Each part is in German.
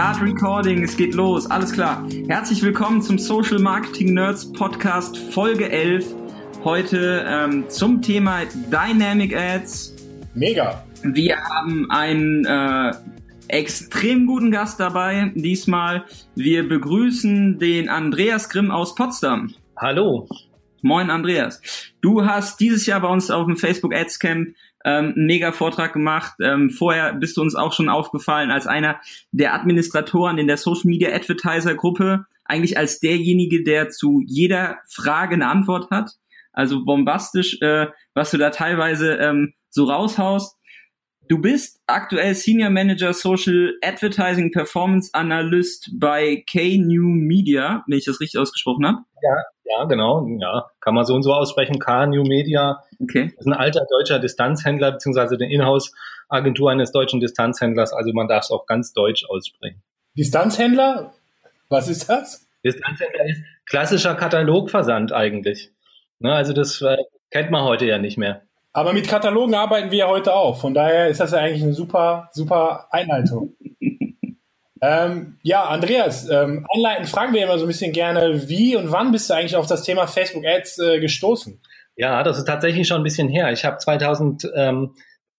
Start Recording, es geht los, alles klar. Herzlich willkommen zum Social Marketing Nerds Podcast Folge 11. Heute ähm, zum Thema Dynamic Ads. Mega. Wir haben einen äh, extrem guten Gast dabei diesmal. Wir begrüßen den Andreas Grimm aus Potsdam. Hallo. Moin Andreas. Du hast dieses Jahr bei uns auf dem Facebook Ads Camp ähm, mega Vortrag gemacht. Ähm, vorher bist du uns auch schon aufgefallen als einer der Administratoren in der Social Media Advertiser Gruppe, eigentlich als derjenige, der zu jeder Frage eine Antwort hat. Also bombastisch, äh, was du da teilweise ähm, so raushaust. Du bist aktuell Senior Manager Social Advertising Performance Analyst bei K-New Media, wenn ich das richtig ausgesprochen habe. Ja, ja, genau. Ja, kann man so und so aussprechen. K-New Media Okay. ist ein alter deutscher Distanzhändler, beziehungsweise eine Inhouse-Agentur eines deutschen Distanzhändlers. Also man darf es auch ganz deutsch aussprechen. Distanzhändler? Was ist das? Distanzhändler ist klassischer Katalogversand eigentlich. Ne, also das äh, kennt man heute ja nicht mehr. Aber mit Katalogen arbeiten wir ja heute auch. Von daher ist das ja eigentlich eine super, super Einleitung. ähm, ja, Andreas, ähm, einleitend fragen wir immer so ein bisschen gerne, wie und wann bist du eigentlich auf das Thema Facebook Ads äh, gestoßen? Ja, das ist tatsächlich schon ein bisschen her. Ich habe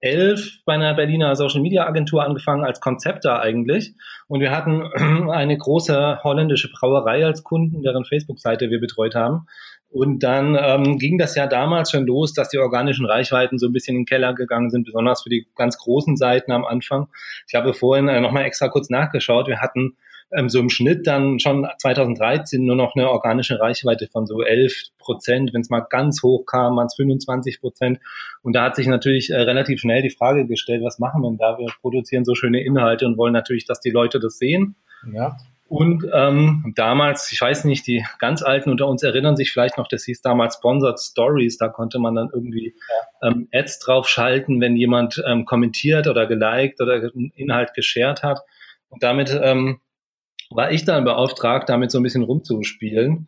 2011 bei einer Berliner Social Media Agentur angefangen als Konzepter eigentlich. Und wir hatten eine große holländische Brauerei als Kunden, deren Facebook-Seite wir betreut haben. Und dann ähm, ging das ja damals schon los, dass die organischen Reichweiten so ein bisschen in den Keller gegangen sind, besonders für die ganz großen Seiten am Anfang. Ich habe vorhin äh, nochmal extra kurz nachgeschaut. Wir hatten ähm, so im Schnitt dann schon 2013 nur noch eine organische Reichweite von so 11 Prozent. Wenn es mal ganz hoch kam, waren es 25 Prozent. Und da hat sich natürlich äh, relativ schnell die Frage gestellt, was machen wir denn da? Wir produzieren so schöne Inhalte und wollen natürlich, dass die Leute das sehen. Ja. Und ähm, damals, ich weiß nicht, die ganz Alten unter uns erinnern sich vielleicht noch, das hieß damals Sponsored Stories. Da konnte man dann irgendwie ähm, Ads draufschalten, wenn jemand ähm, kommentiert oder geliked oder einen Inhalt geshared hat. Und damit ähm, war ich dann beauftragt, damit so ein bisschen rumzuspielen.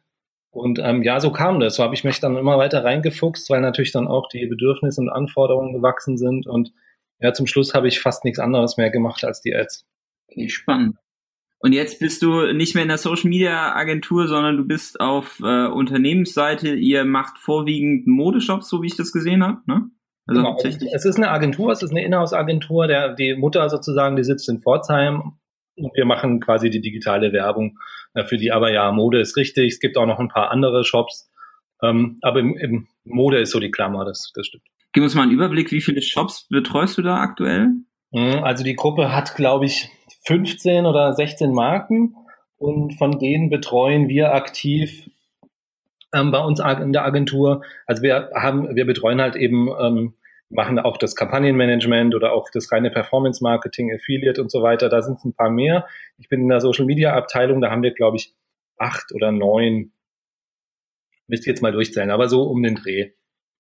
Und ähm, ja, so kam das. So habe ich mich dann immer weiter reingefuchst, weil natürlich dann auch die Bedürfnisse und Anforderungen gewachsen sind. Und ja, zum Schluss habe ich fast nichts anderes mehr gemacht als die Ads. Okay, spannend. Und jetzt bist du nicht mehr in der Social Media Agentur, sondern du bist auf äh, Unternehmensseite. Ihr macht vorwiegend Modeshops, so wie ich das gesehen habe, ne? Also genau. Es ist eine Agentur, es ist eine Inhouse-Agentur. Der die Mutter sozusagen, die sitzt in Pforzheim und wir machen quasi die digitale Werbung äh, für die. Aber ja, Mode ist richtig. Es gibt auch noch ein paar andere Shops, ähm, aber im, im Mode ist so die Klammer. Das, das stimmt. Gib uns mal einen Überblick, wie viele Shops betreust du da aktuell? Also die Gruppe hat, glaube ich, 15 oder 16 Marken und von denen betreuen wir aktiv ähm, bei uns in der Agentur. Also wir haben, wir betreuen halt eben, ähm, machen auch das Kampagnenmanagement oder auch das reine Performance Marketing, Affiliate und so weiter. Da sind es ein paar mehr. Ich bin in der Social Media Abteilung, da haben wir, glaube ich, acht oder neun. Müsst ihr jetzt mal durchzählen, aber so um den Dreh.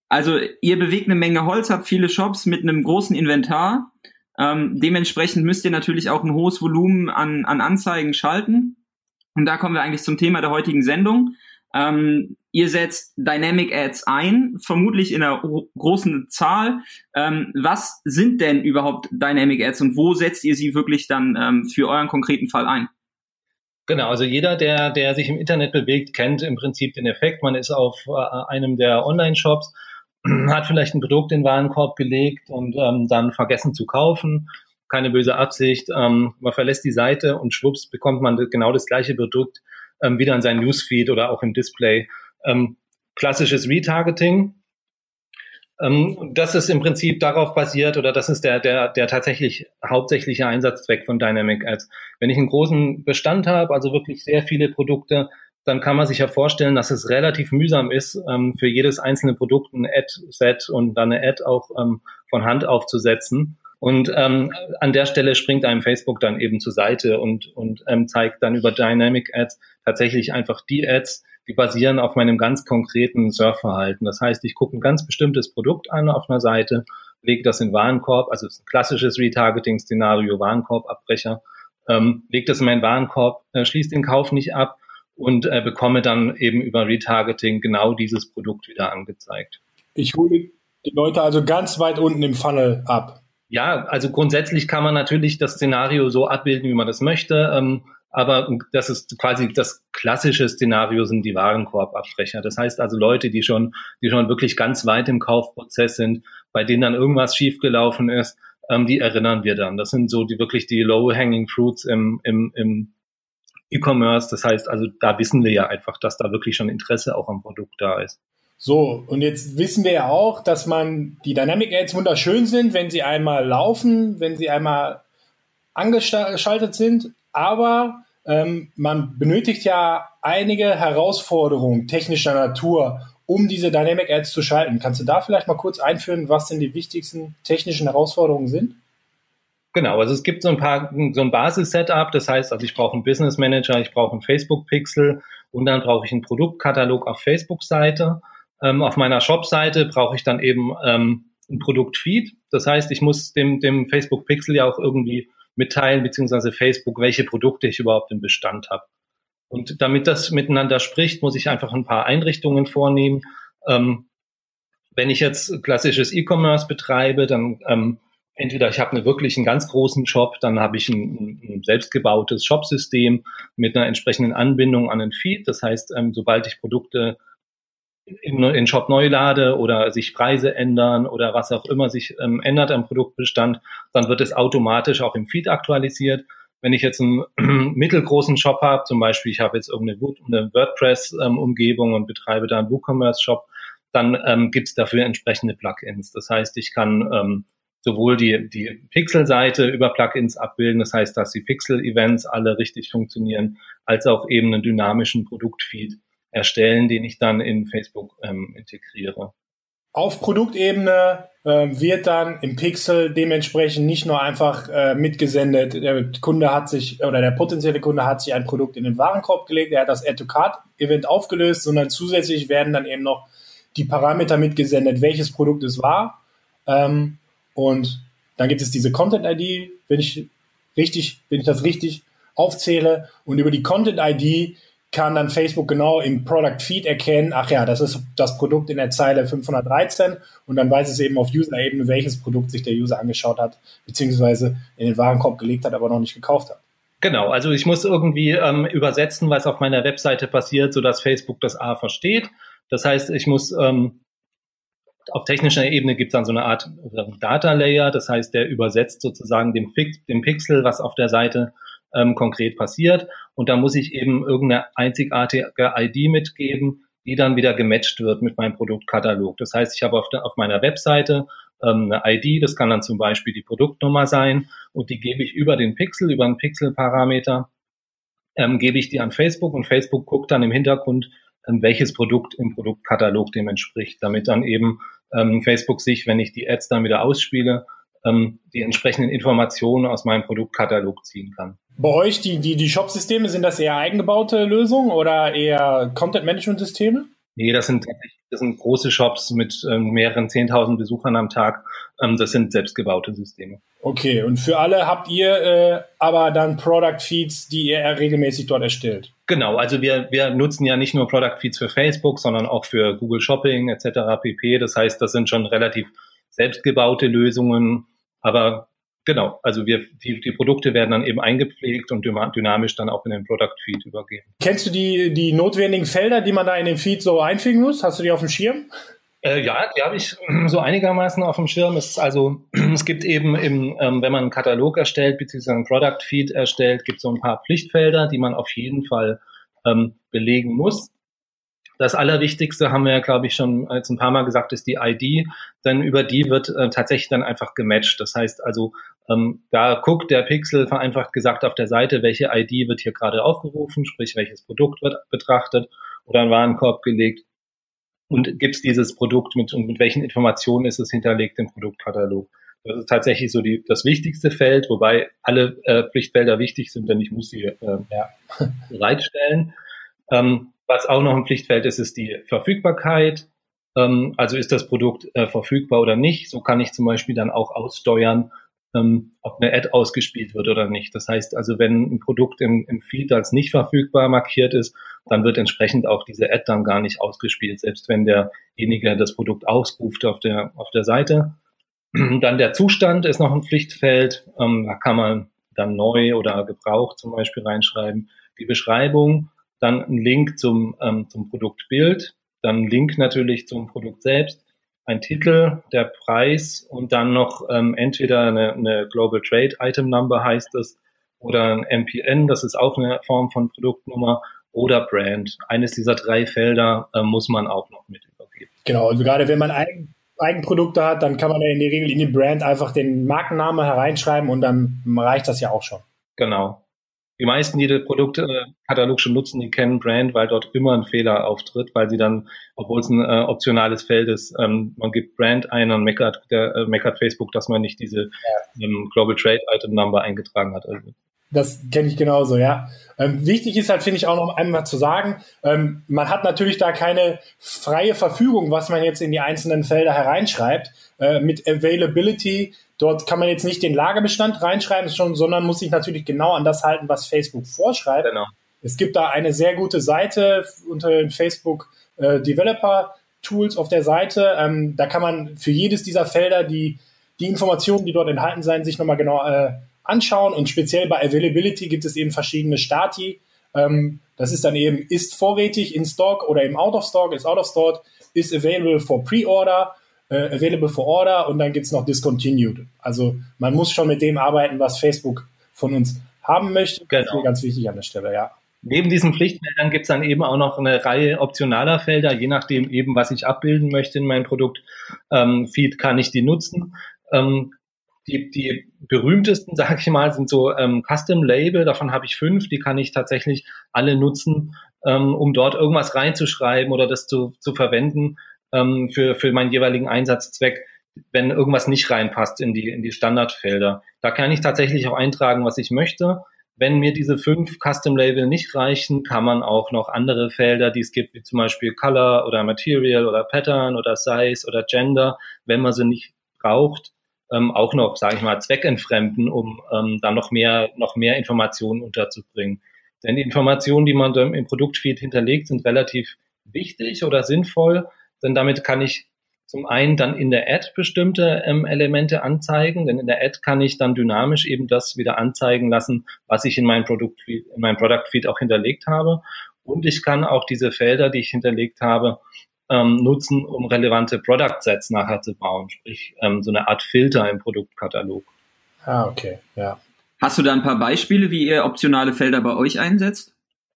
Also ihr bewegt eine Menge Holz, habt viele Shops mit einem großen Inventar. Ähm, dementsprechend müsst ihr natürlich auch ein hohes Volumen an, an Anzeigen schalten. Und da kommen wir eigentlich zum Thema der heutigen Sendung. Ähm, ihr setzt Dynamic Ads ein, vermutlich in einer großen Zahl. Ähm, was sind denn überhaupt Dynamic Ads und wo setzt ihr sie wirklich dann ähm, für euren konkreten Fall ein? Genau, also jeder, der, der sich im Internet bewegt, kennt im Prinzip den Effekt. Man ist auf äh, einem der Online-Shops hat vielleicht ein Produkt in den Warenkorb gelegt und ähm, dann vergessen zu kaufen. Keine böse Absicht. Ähm, man verlässt die Seite und schwupps bekommt man genau das gleiche Produkt ähm, wieder in sein Newsfeed oder auch im Display. Ähm, klassisches Retargeting. Ähm, das ist im Prinzip darauf basiert oder das ist der, der, der tatsächlich hauptsächliche Einsatzzweck von Dynamic Ads. Wenn ich einen großen Bestand habe, also wirklich sehr viele Produkte, dann kann man sich ja vorstellen, dass es relativ mühsam ist, ähm, für jedes einzelne Produkt ein Ad-Set und dann eine Ad auch ähm, von Hand aufzusetzen. Und ähm, an der Stelle springt einem Facebook dann eben zur Seite und, und ähm, zeigt dann über Dynamic Ads tatsächlich einfach die Ads, die basieren auf meinem ganz konkreten Surfverhalten. Das heißt, ich gucke ein ganz bestimmtes Produkt an auf einer Seite, lege das in Warenkorb, also es ist ein klassisches Retargeting-Szenario, Warenkorbabbrecher, ähm, lege das in meinen Warenkorb, äh, schließe den Kauf nicht ab, und äh, bekomme dann eben über Retargeting genau dieses Produkt wieder angezeigt. Ich hole die Leute also ganz weit unten im Funnel ab. Ja, also grundsätzlich kann man natürlich das Szenario so abbilden, wie man das möchte. Ähm, aber das ist quasi das klassische Szenario sind die Warenkorbabbrecher. Das heißt also Leute, die schon, die schon wirklich ganz weit im Kaufprozess sind, bei denen dann irgendwas schiefgelaufen ist, ähm, die erinnern wir dann. Das sind so die wirklich die low-hanging fruits im, im, im E-Commerce. Das heißt also, da wissen wir ja einfach, dass da wirklich schon Interesse auch am Produkt da ist. So, und jetzt wissen wir ja auch, dass man die Dynamic Ads wunderschön sind, wenn sie einmal laufen, wenn sie einmal angeschaltet sind, aber ähm, man benötigt ja einige Herausforderungen technischer Natur, um diese Dynamic Ads zu schalten. Kannst du da vielleicht mal kurz einführen, was denn die wichtigsten technischen Herausforderungen sind? Genau, also es gibt so ein paar, so ein Basis-Setup, das heißt, also ich brauche einen Business Manager, ich brauche einen Facebook-Pixel und dann brauche ich einen Produktkatalog auf Facebook-Seite. Ähm, auf meiner Shop-Seite brauche ich dann eben ähm, ein Produktfeed. Das heißt, ich muss dem, dem Facebook-Pixel ja auch irgendwie mitteilen, beziehungsweise Facebook, welche Produkte ich überhaupt im Bestand habe. Und damit das miteinander spricht, muss ich einfach ein paar Einrichtungen vornehmen. Ähm, wenn ich jetzt klassisches E-Commerce betreibe, dann ähm, entweder ich habe einen wirklich einen ganz großen Shop, dann habe ich ein, ein selbstgebautes Shopsystem mit einer entsprechenden Anbindung an den Feed. Das heißt, ähm, sobald ich Produkte in, in Shop neu lade oder sich Preise ändern oder was auch immer sich ähm, ändert am Produktbestand, dann wird es automatisch auch im Feed aktualisiert. Wenn ich jetzt einen mittelgroßen Shop habe, zum Beispiel ich habe jetzt irgendeine eine WordPress-Umgebung ähm, und betreibe da einen WooCommerce-Shop, dann ähm, gibt es dafür entsprechende Plugins. Das heißt, ich kann ähm, sowohl die, die Pixel-Seite über Plugins abbilden, das heißt, dass die Pixel-Events alle richtig funktionieren, als auch eben einen dynamischen Produktfeed erstellen, den ich dann in Facebook ähm, integriere. Auf Produktebene äh, wird dann im Pixel dementsprechend nicht nur einfach äh, mitgesendet, der Kunde hat sich oder der potenzielle Kunde hat sich ein Produkt in den Warenkorb gelegt, er hat das Add-to-Card-Event aufgelöst, sondern zusätzlich werden dann eben noch die Parameter mitgesendet, welches Produkt es war. Ähm, und dann gibt es diese Content-ID, wenn ich richtig, wenn ich das richtig aufzähle. Und über die Content-ID kann dann Facebook genau im Product Feed erkennen, ach ja, das ist das Produkt in der Zeile 513 und dann weiß es eben auf User-Ebene, welches Produkt sich der User angeschaut hat, beziehungsweise in den Warenkorb gelegt hat, aber noch nicht gekauft hat. Genau, also ich muss irgendwie ähm, übersetzen, was auf meiner Webseite passiert, sodass Facebook das A versteht. Das heißt, ich muss ähm, auf technischer Ebene gibt es dann so eine Art Data Layer, das heißt, der übersetzt sozusagen dem, dem Pixel, was auf der Seite ähm, konkret passiert. Und da muss ich eben irgendeine einzigartige ID mitgeben, die dann wieder gematcht wird mit meinem Produktkatalog. Das heißt, ich habe auf, der, auf meiner Webseite ähm, eine ID, das kann dann zum Beispiel die Produktnummer sein und die gebe ich über den Pixel, über einen Pixel-Parameter, ähm, gebe ich die an Facebook und Facebook guckt dann im Hintergrund, ähm, welches Produkt im Produktkatalog dem entspricht, damit dann eben ähm, Facebook sich, wenn ich die Ads dann wieder ausspiele, ähm, die entsprechenden Informationen aus meinem Produktkatalog ziehen kann. Bei euch, die, die, die Shop-Systeme, sind das eher eigengebaute Lösungen oder eher Content-Management-Systeme? Nee, das sind, das sind große Shops mit ähm, mehreren 10.000 Besuchern am Tag. Ähm, das sind selbstgebaute Systeme. Okay, und für alle habt ihr äh, aber dann Product Feeds, die ihr regelmäßig dort erstellt? Genau, also wir, wir nutzen ja nicht nur Product Feeds für Facebook, sondern auch für Google Shopping etc. pp. Das heißt, das sind schon relativ selbstgebaute Lösungen, aber Genau, also wir, die, die Produkte werden dann eben eingepflegt und dynamisch dann auch in den Product Feed übergeben. Kennst du die, die notwendigen Felder, die man da in den Feed so einfügen muss? Hast du die auf dem Schirm? Äh, ja, die habe ich so einigermaßen auf dem Schirm. Es, also, es gibt eben, im, ähm, wenn man einen Katalog erstellt, beziehungsweise einen Product Feed erstellt, gibt es so ein paar Pflichtfelder, die man auf jeden Fall ähm, belegen muss. Das Allerwichtigste haben wir ja, glaube ich, schon jetzt ein paar Mal gesagt, ist die ID, denn über die wird äh, tatsächlich dann einfach gematcht. Das heißt also, ähm, da guckt der Pixel vereinfacht gesagt auf der Seite, welche ID wird hier gerade aufgerufen, sprich welches Produkt wird betrachtet oder ein Warenkorb gelegt und gibt es dieses Produkt mit und mit welchen Informationen ist es hinterlegt im Produktkatalog. Das ist tatsächlich so die, das wichtigste Feld, wobei alle äh, Pflichtfelder wichtig sind, denn ich muss sie äh, ja. bereitstellen. Ähm, was auch noch ein Pflichtfeld ist, ist die Verfügbarkeit. Ähm, also ist das Produkt äh, verfügbar oder nicht. So kann ich zum Beispiel dann auch aussteuern, ähm, ob eine Ad ausgespielt wird oder nicht. Das heißt also, wenn ein Produkt im, im Feed als nicht verfügbar markiert ist, dann wird entsprechend auch diese Ad dann gar nicht ausgespielt, selbst wenn derjenige das Produkt ausruft auf der, auf der Seite. Dann der Zustand ist noch ein Pflichtfeld. Ähm, da kann man dann neu oder gebraucht zum Beispiel reinschreiben. Die Beschreibung, dann ein Link zum, ähm, zum Produktbild, dann ein Link natürlich zum Produkt selbst, ein Titel, der Preis und dann noch ähm, entweder eine, eine Global Trade Item Number heißt es oder ein MPN, das ist auch eine Form von Produktnummer oder Brand. Eines dieser drei Felder äh, muss man auch noch mit übergeben. Genau, also gerade wenn man Eigen, Eigenprodukte hat, dann kann man ja in der Regel in die Brand einfach den Markenname hereinschreiben und dann reicht das ja auch schon. Genau. Die meisten, die den Produktkatalog schon nutzen, die kennen Brand, weil dort immer ein Fehler auftritt, weil sie dann, obwohl es ein äh, optionales Feld ist, ähm, man gibt Brand ein und meckert, der, äh, meckert Facebook, dass man nicht diese ähm, Global Trade Item Number eingetragen hat. Also das kenne ich genauso, ja. Ähm, wichtig ist halt, finde ich, auch noch einmal zu sagen, ähm, man hat natürlich da keine freie Verfügung, was man jetzt in die einzelnen Felder hereinschreibt. Äh, mit Availability, dort kann man jetzt nicht den Lagerbestand reinschreiben, sondern muss sich natürlich genau an das halten, was Facebook vorschreibt. Genau. Es gibt da eine sehr gute Seite unter den Facebook äh, Developer Tools auf der Seite. Ähm, da kann man für jedes dieser Felder die, die Informationen, die dort enthalten sein, sich nochmal genau äh, anschauen und speziell bei Availability gibt es eben verschiedene Stati. Ähm, das ist dann eben ist vorrätig in Stock oder eben out of stock, ist out of stock, ist available for pre-order, äh, available for order und dann gibt's noch discontinued. Also man muss schon mit dem arbeiten, was Facebook von uns haben möchte. Genau. Das ist ganz wichtig an der Stelle, ja. Neben diesen Pflichtfeldern gibt's dann eben auch noch eine Reihe optionaler Felder, je nachdem eben, was ich abbilden möchte in meinem Produkt. Ähm, Feed kann ich die nutzen. Ähm, die, die berühmtesten, sage ich mal, sind so ähm, Custom Label. Davon habe ich fünf. Die kann ich tatsächlich alle nutzen, ähm, um dort irgendwas reinzuschreiben oder das zu, zu verwenden ähm, für, für meinen jeweiligen Einsatzzweck, wenn irgendwas nicht reinpasst in die, in die Standardfelder. Da kann ich tatsächlich auch eintragen, was ich möchte. Wenn mir diese fünf Custom Label nicht reichen, kann man auch noch andere Felder, die es gibt, wie zum Beispiel Color oder Material oder Pattern oder Size oder Gender, wenn man sie nicht braucht, ähm, auch noch, sage ich mal, zweckentfremden, um ähm, dann noch mehr, noch mehr Informationen unterzubringen. Denn die Informationen, die man im Produktfeed hinterlegt, sind relativ wichtig oder sinnvoll, denn damit kann ich zum einen dann in der Ad bestimmte ähm, Elemente anzeigen, denn in der Ad kann ich dann dynamisch eben das wieder anzeigen lassen, was ich in meinem Produktfeed, in meinem Product Feed auch hinterlegt habe. Und ich kann auch diese Felder, die ich hinterlegt habe, ähm, nutzen, um relevante Product Sets nachher zu bauen, sprich ähm, so eine Art Filter im Produktkatalog. Ah, okay, ja. Hast du da ein paar Beispiele, wie ihr optionale Felder bei euch einsetzt?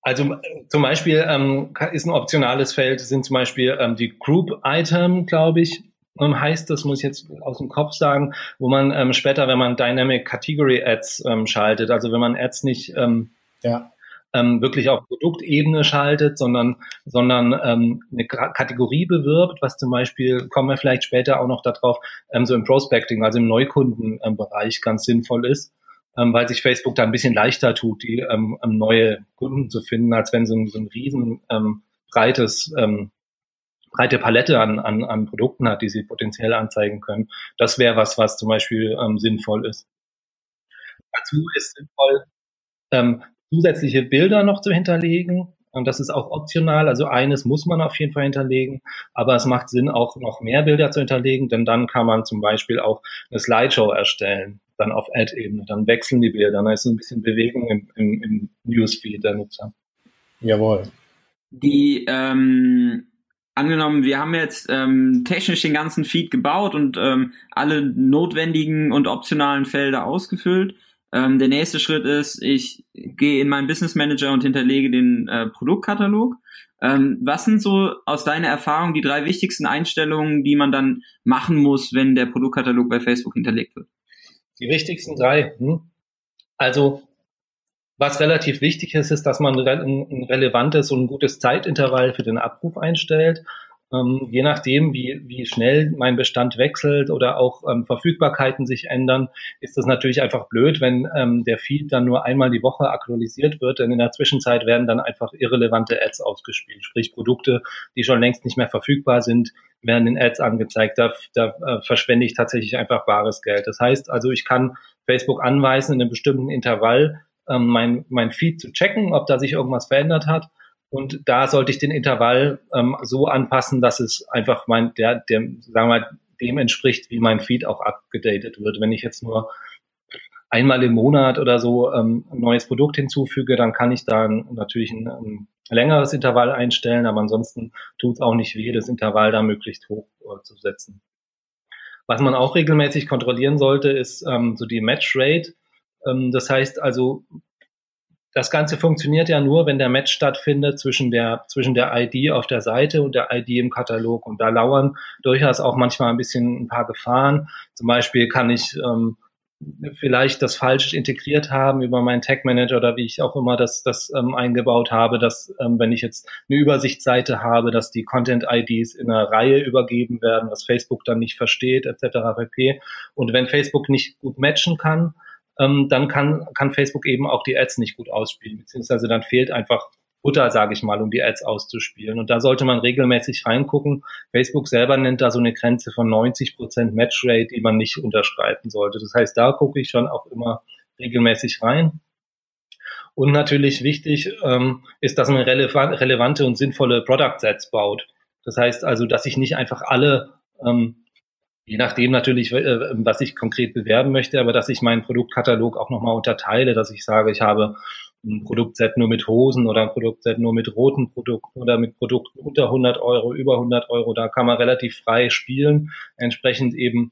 Also zum Beispiel ähm, ist ein optionales Feld, sind zum Beispiel ähm, die Group Item, glaube ich, ähm, heißt das, muss ich jetzt aus dem Kopf sagen, wo man ähm, später, wenn man Dynamic Category Ads ähm, schaltet, also wenn man Ads nicht ähm, ja. ähm, wirklich auf Produktebene schaltet, sondern, sondern ähm, eine Kategorie bewirbt, was zum Beispiel, kommen wir vielleicht später auch noch darauf, ähm, so im Prospecting, also im Neukundenbereich ganz sinnvoll ist, ähm, weil sich Facebook da ein bisschen leichter tut, die ähm, neue Kunden zu finden, als wenn so ein, so ein riesen ähm, breites ähm, breite Palette an, an, an Produkten hat, die sie potenziell anzeigen können. Das wäre was, was zum Beispiel ähm, sinnvoll ist. Dazu ist sinnvoll, ähm, zusätzliche Bilder noch zu hinterlegen. Und das ist auch optional. Also eines muss man auf jeden Fall hinterlegen. Aber es macht Sinn, auch noch mehr Bilder zu hinterlegen, denn dann kann man zum Beispiel auch eine Slideshow erstellen, dann auf Ad-Ebene. Dann wechseln die Bilder. Dann ist ein bisschen Bewegung im, im, im Newsfeed der Nutzer. Jawohl. Die, ähm, angenommen, wir haben jetzt ähm, technisch den ganzen Feed gebaut und ähm, alle notwendigen und optionalen Felder ausgefüllt. Ähm, der nächste Schritt ist, ich gehe in meinen Business Manager und hinterlege den äh, Produktkatalog. Ähm, was sind so aus deiner Erfahrung die drei wichtigsten Einstellungen, die man dann machen muss, wenn der Produktkatalog bei Facebook hinterlegt wird? Die wichtigsten drei. Hm? Also was relativ wichtig ist, ist, dass man ein relevantes und ein gutes Zeitintervall für den Abruf einstellt. Ähm, je nachdem, wie, wie schnell mein Bestand wechselt oder auch ähm, Verfügbarkeiten sich ändern, ist das natürlich einfach blöd, wenn ähm, der Feed dann nur einmal die Woche aktualisiert wird, denn in der Zwischenzeit werden dann einfach irrelevante Ads ausgespielt, sprich Produkte, die schon längst nicht mehr verfügbar sind, werden in Ads angezeigt. Da, da äh, verschwende ich tatsächlich einfach bares Geld. Das heißt also, ich kann Facebook anweisen, in einem bestimmten Intervall ähm, mein, mein Feed zu checken, ob da sich irgendwas verändert hat und da sollte ich den Intervall ähm, so anpassen, dass es einfach mein, der, der, sagen wir mal, dem entspricht, wie mein Feed auch abgedatet wird. Wenn ich jetzt nur einmal im Monat oder so ähm, ein neues Produkt hinzufüge, dann kann ich da natürlich ein, ein längeres Intervall einstellen, aber ansonsten tut es auch nicht weh, das Intervall da möglichst hoch äh, zu setzen. Was man auch regelmäßig kontrollieren sollte, ist ähm, so die Match Rate. Ähm, das heißt also, das Ganze funktioniert ja nur, wenn der Match stattfindet zwischen der, zwischen der ID auf der Seite und der ID im Katalog. Und da lauern durchaus auch manchmal ein bisschen ein paar Gefahren. Zum Beispiel kann ich ähm, vielleicht das falsch integriert haben über meinen Tag Manager oder wie ich auch immer das, das ähm, eingebaut habe, dass ähm, wenn ich jetzt eine Übersichtsseite habe, dass die Content IDs in einer Reihe übergeben werden, was Facebook dann nicht versteht, etc. pp. Und wenn Facebook nicht gut matchen kann, ähm, dann kann, kann Facebook eben auch die Ads nicht gut ausspielen, beziehungsweise dann fehlt einfach Futter, sage ich mal, um die Ads auszuspielen. Und da sollte man regelmäßig reingucken. Facebook selber nennt da so eine Grenze von 90 Prozent Matchrate, die man nicht unterschreiten sollte. Das heißt, da gucke ich schon auch immer regelmäßig rein. Und natürlich wichtig ähm, ist, dass man relevante und sinnvolle Product Sets baut. Das heißt also, dass ich nicht einfach alle, ähm, je nachdem natürlich, äh, was ich konkret bewerben möchte, aber dass ich meinen Produktkatalog auch nochmal unterteile, dass ich sage, ich habe ein Produktset nur mit Hosen oder ein Produktset nur mit roten Produkten oder mit Produkten unter 100 Euro, über 100 Euro. Da kann man relativ frei spielen, entsprechend eben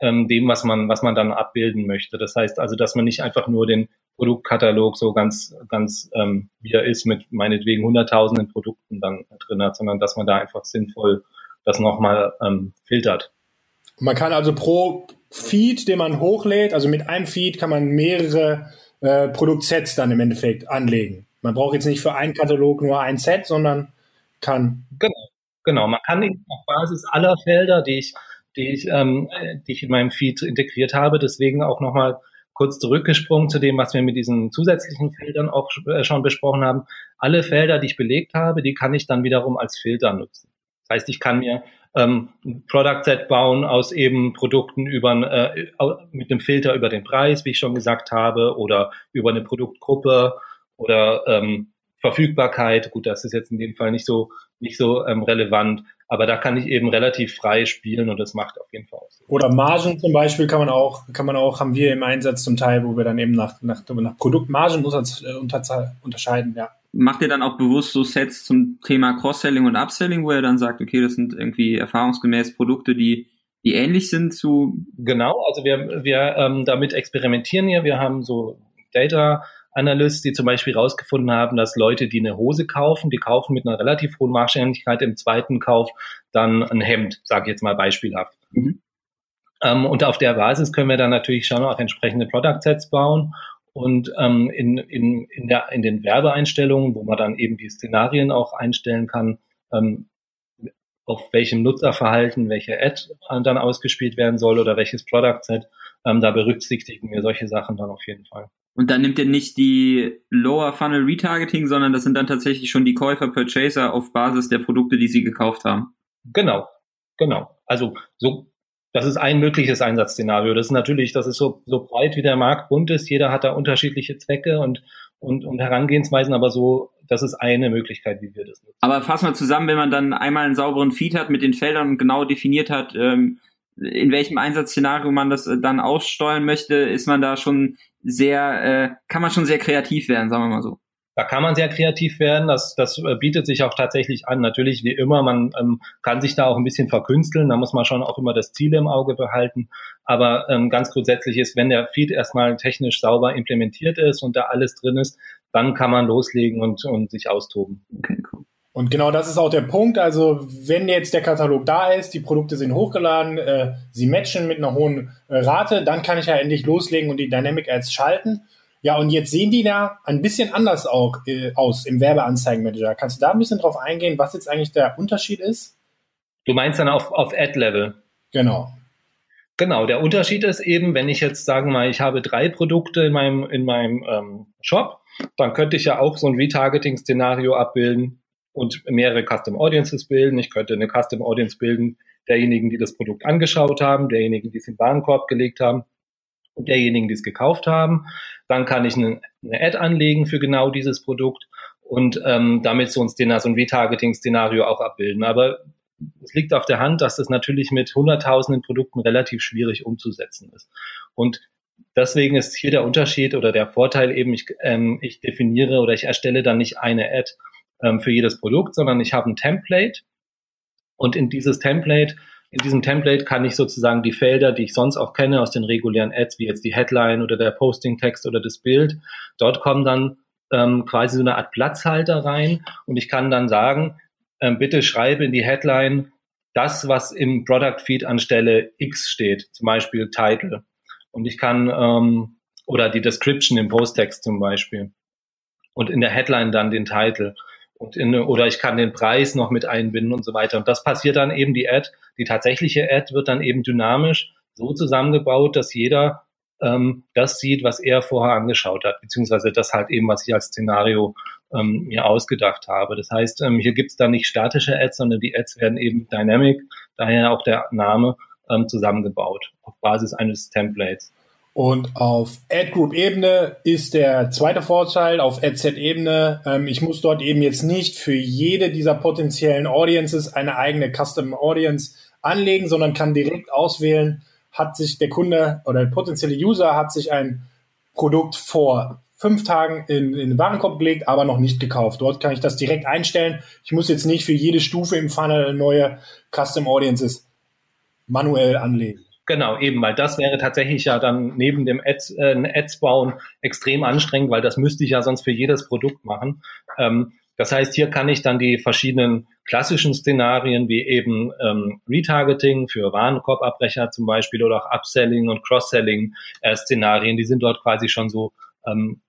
ähm, dem, was man, was man dann abbilden möchte. Das heißt also, dass man nicht einfach nur den Produktkatalog so ganz, ganz ähm, wie er ist, mit meinetwegen hunderttausenden Produkten dann drin hat, sondern dass man da einfach sinnvoll das nochmal ähm, filtert. Man kann also pro Feed, den man hochlädt, also mit einem Feed kann man mehrere äh, Produktsets dann im Endeffekt anlegen. Man braucht jetzt nicht für einen Katalog nur ein Set, sondern kann. Genau, genau. Man kann auf Basis aller Felder, die ich, die ich, ähm, die ich in meinem Feed integriert habe, deswegen auch nochmal kurz zurückgesprungen zu dem, was wir mit diesen zusätzlichen Feldern auch äh, schon besprochen haben. Alle Felder, die ich belegt habe, die kann ich dann wiederum als Filter nutzen. Das heißt, ich kann mir ähm, ein Product Set bauen aus eben Produkten über äh, mit einem Filter über den Preis, wie ich schon gesagt habe, oder über eine Produktgruppe oder ähm, Verfügbarkeit. Gut, das ist jetzt in dem Fall nicht so nicht so ähm, relevant, aber da kann ich eben relativ frei spielen und das macht auf jeden Fall aus. Oder Margen zum Beispiel kann man auch kann man auch haben wir im Einsatz zum Teil, wo wir dann eben nach nach, nach Produktmargen unter, unterscheiden, ja macht ihr dann auch bewusst so Sets zum Thema Cross-Selling und Upselling, wo er dann sagt, okay, das sind irgendwie erfahrungsgemäß Produkte, die, die ähnlich sind zu. Genau, also wir, wir ähm, damit experimentieren hier. Wir haben so Data Analysts, die zum Beispiel herausgefunden haben, dass Leute, die eine Hose kaufen, die kaufen mit einer relativ hohen Wahrscheinlichkeit im zweiten Kauf dann ein Hemd, sage ich jetzt mal beispielhaft. Mhm. Ähm, und auf der Basis können wir dann natürlich schon auch entsprechende Product Sets bauen und ähm, in, in, in, der, in den Werbeeinstellungen, wo man dann eben die Szenarien auch einstellen kann, ähm, auf welchem Nutzerverhalten welche Ad dann ausgespielt werden soll oder welches Product Set, ähm, da berücksichtigen wir solche Sachen dann auf jeden Fall. Und dann nimmt ihr nicht die Lower Funnel Retargeting, sondern das sind dann tatsächlich schon die Käufer, Purchaser auf Basis der Produkte, die sie gekauft haben. Genau, genau. Also so das ist ein mögliches Einsatzszenario. Das ist natürlich, das ist so, so breit wie der Markt bunt ist. Jeder hat da unterschiedliche Zwecke und, und, und Herangehensweisen, aber so, das ist eine Möglichkeit, wie wir das nutzen. Aber fassen wir zusammen, wenn man dann einmal einen sauberen Feed hat mit den Feldern und genau definiert hat, ähm, in welchem Einsatzszenario man das äh, dann aussteuern möchte, ist man da schon sehr, äh, kann man schon sehr kreativ werden, sagen wir mal so. Da kann man sehr kreativ werden. Das, das äh, bietet sich auch tatsächlich an. Natürlich, wie immer, man ähm, kann sich da auch ein bisschen verkünsteln. Da muss man schon auch immer das Ziel im Auge behalten. Aber ähm, ganz grundsätzlich ist, wenn der Feed erstmal technisch sauber implementiert ist und da alles drin ist, dann kann man loslegen und, und sich austoben. Okay, cool. Und genau das ist auch der Punkt. Also wenn jetzt der Katalog da ist, die Produkte sind hochgeladen, äh, sie matchen mit einer hohen äh, Rate, dann kann ich ja endlich loslegen und die Dynamic Ads schalten. Ja, und jetzt sehen die da ein bisschen anders auch, äh, aus im Werbeanzeigenmanager. Kannst du da ein bisschen drauf eingehen, was jetzt eigentlich der Unterschied ist? Du meinst dann auf, auf Ad-Level? Genau. Genau, der Unterschied ist eben, wenn ich jetzt sagen mal, ich habe drei Produkte in meinem, in meinem ähm, Shop, dann könnte ich ja auch so ein Retargeting-Szenario abbilden und mehrere Custom Audiences bilden. Ich könnte eine Custom Audience bilden derjenigen, die das Produkt angeschaut haben, derjenigen, die es im Warenkorb gelegt haben derjenigen, die es gekauft haben. Dann kann ich eine, eine Ad anlegen für genau dieses Produkt und ähm, damit so ein, Szenario, so ein Retargeting-Szenario auch abbilden. Aber es liegt auf der Hand, dass das natürlich mit hunderttausenden Produkten relativ schwierig umzusetzen ist. Und deswegen ist hier der Unterschied oder der Vorteil eben, ich, ähm, ich definiere oder ich erstelle dann nicht eine Ad ähm, für jedes Produkt, sondern ich habe ein Template und in dieses Template in diesem Template kann ich sozusagen die Felder, die ich sonst auch kenne aus den regulären Ads, wie jetzt die Headline oder der Posting-Text oder das Bild, dort kommen dann ähm, quasi so eine Art Platzhalter rein und ich kann dann sagen, ähm, bitte schreibe in die Headline das, was im Product Feed an Stelle X steht, zum Beispiel Title. Und ich kann, ähm, oder die Description im Posttext zum Beispiel. Und in der Headline dann den Title. Und in, oder ich kann den Preis noch mit einbinden und so weiter. Und das passiert dann eben, die Ad, die tatsächliche Ad wird dann eben dynamisch so zusammengebaut, dass jeder ähm, das sieht, was er vorher angeschaut hat, beziehungsweise das halt eben, was ich als Szenario ähm, mir ausgedacht habe. Das heißt, ähm, hier gibt es dann nicht statische Ads, sondern die Ads werden eben dynamic, daher auch der Name, ähm, zusammengebaut auf Basis eines Templates. Und auf Ad-Group-Ebene ist der zweite Vorteil, auf Ad-Set-Ebene, ähm, ich muss dort eben jetzt nicht für jede dieser potenziellen Audiences eine eigene Custom Audience anlegen, sondern kann direkt auswählen, hat sich der Kunde oder der potenzielle User hat sich ein Produkt vor fünf Tagen in, in den Warenkorb gelegt, aber noch nicht gekauft. Dort kann ich das direkt einstellen. Ich muss jetzt nicht für jede Stufe im Funnel neue Custom Audiences manuell anlegen. Genau, eben, weil das wäre tatsächlich ja dann neben dem Ads, äh, Ads bauen extrem anstrengend, weil das müsste ich ja sonst für jedes Produkt machen. Ähm, das heißt, hier kann ich dann die verschiedenen klassischen Szenarien wie eben ähm, Retargeting für Warenkorbabbrecher zum Beispiel oder auch Upselling und Cross-Selling äh, Szenarien, die sind dort quasi schon so ähm,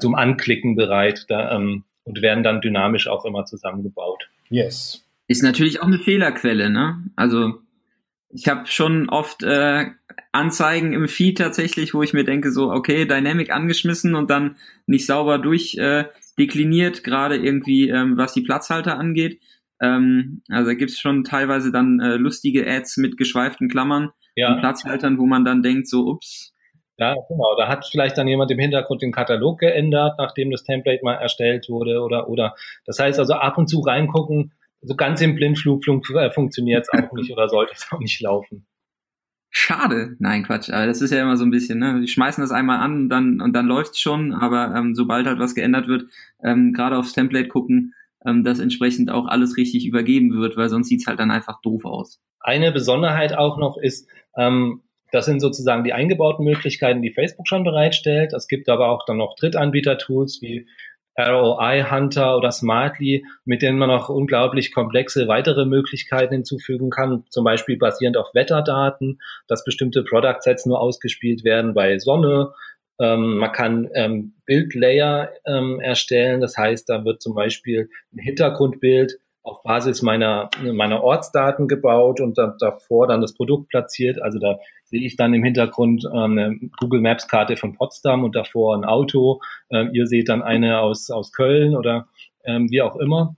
zum Anklicken bereit da, ähm, und werden dann dynamisch auch immer zusammengebaut. Yes. Ist natürlich auch eine Fehlerquelle, ne? Also ich habe schon oft äh, Anzeigen im Feed tatsächlich, wo ich mir denke, so, okay, Dynamic angeschmissen und dann nicht sauber durchdekliniert, äh, gerade irgendwie, ähm, was die Platzhalter angeht. Ähm, also da gibt's schon teilweise dann äh, lustige Ads mit geschweiften Klammern ja. und Platzhaltern, wo man dann denkt, so, ups. Ja, genau. Da hat vielleicht dann jemand im Hintergrund den Katalog geändert, nachdem das Template mal erstellt wurde oder oder. Das heißt also ab und zu reingucken, so ganz im Blindflug äh, funktioniert es auch nicht oder sollte es auch nicht laufen. Schade. Nein, Quatsch. Aber das ist ja immer so ein bisschen, ne? Die schmeißen das einmal an und dann, und dann läuft's schon, aber ähm, sobald halt was geändert wird, ähm, gerade aufs Template gucken, ähm, dass entsprechend auch alles richtig übergeben wird, weil sonst sieht's halt dann einfach doof aus. Eine Besonderheit auch noch ist, ähm, das sind sozusagen die eingebauten Möglichkeiten, die Facebook schon bereitstellt. Es gibt aber auch dann noch Drittanbieter-Tools wie ROI Hunter oder Smartly, mit denen man auch unglaublich komplexe weitere Möglichkeiten hinzufügen kann, zum Beispiel basierend auf Wetterdaten, dass bestimmte Product Sets nur ausgespielt werden bei Sonne. Ähm, man kann ähm, Bildlayer ähm, erstellen, das heißt, da wird zum Beispiel ein Hintergrundbild auf Basis meiner, meiner Ortsdaten gebaut und da, davor dann das Produkt platziert. Also da sehe ich dann im Hintergrund ähm, eine Google Maps Karte von Potsdam und davor ein Auto. Ähm, ihr seht dann eine aus, aus Köln oder ähm, wie auch immer.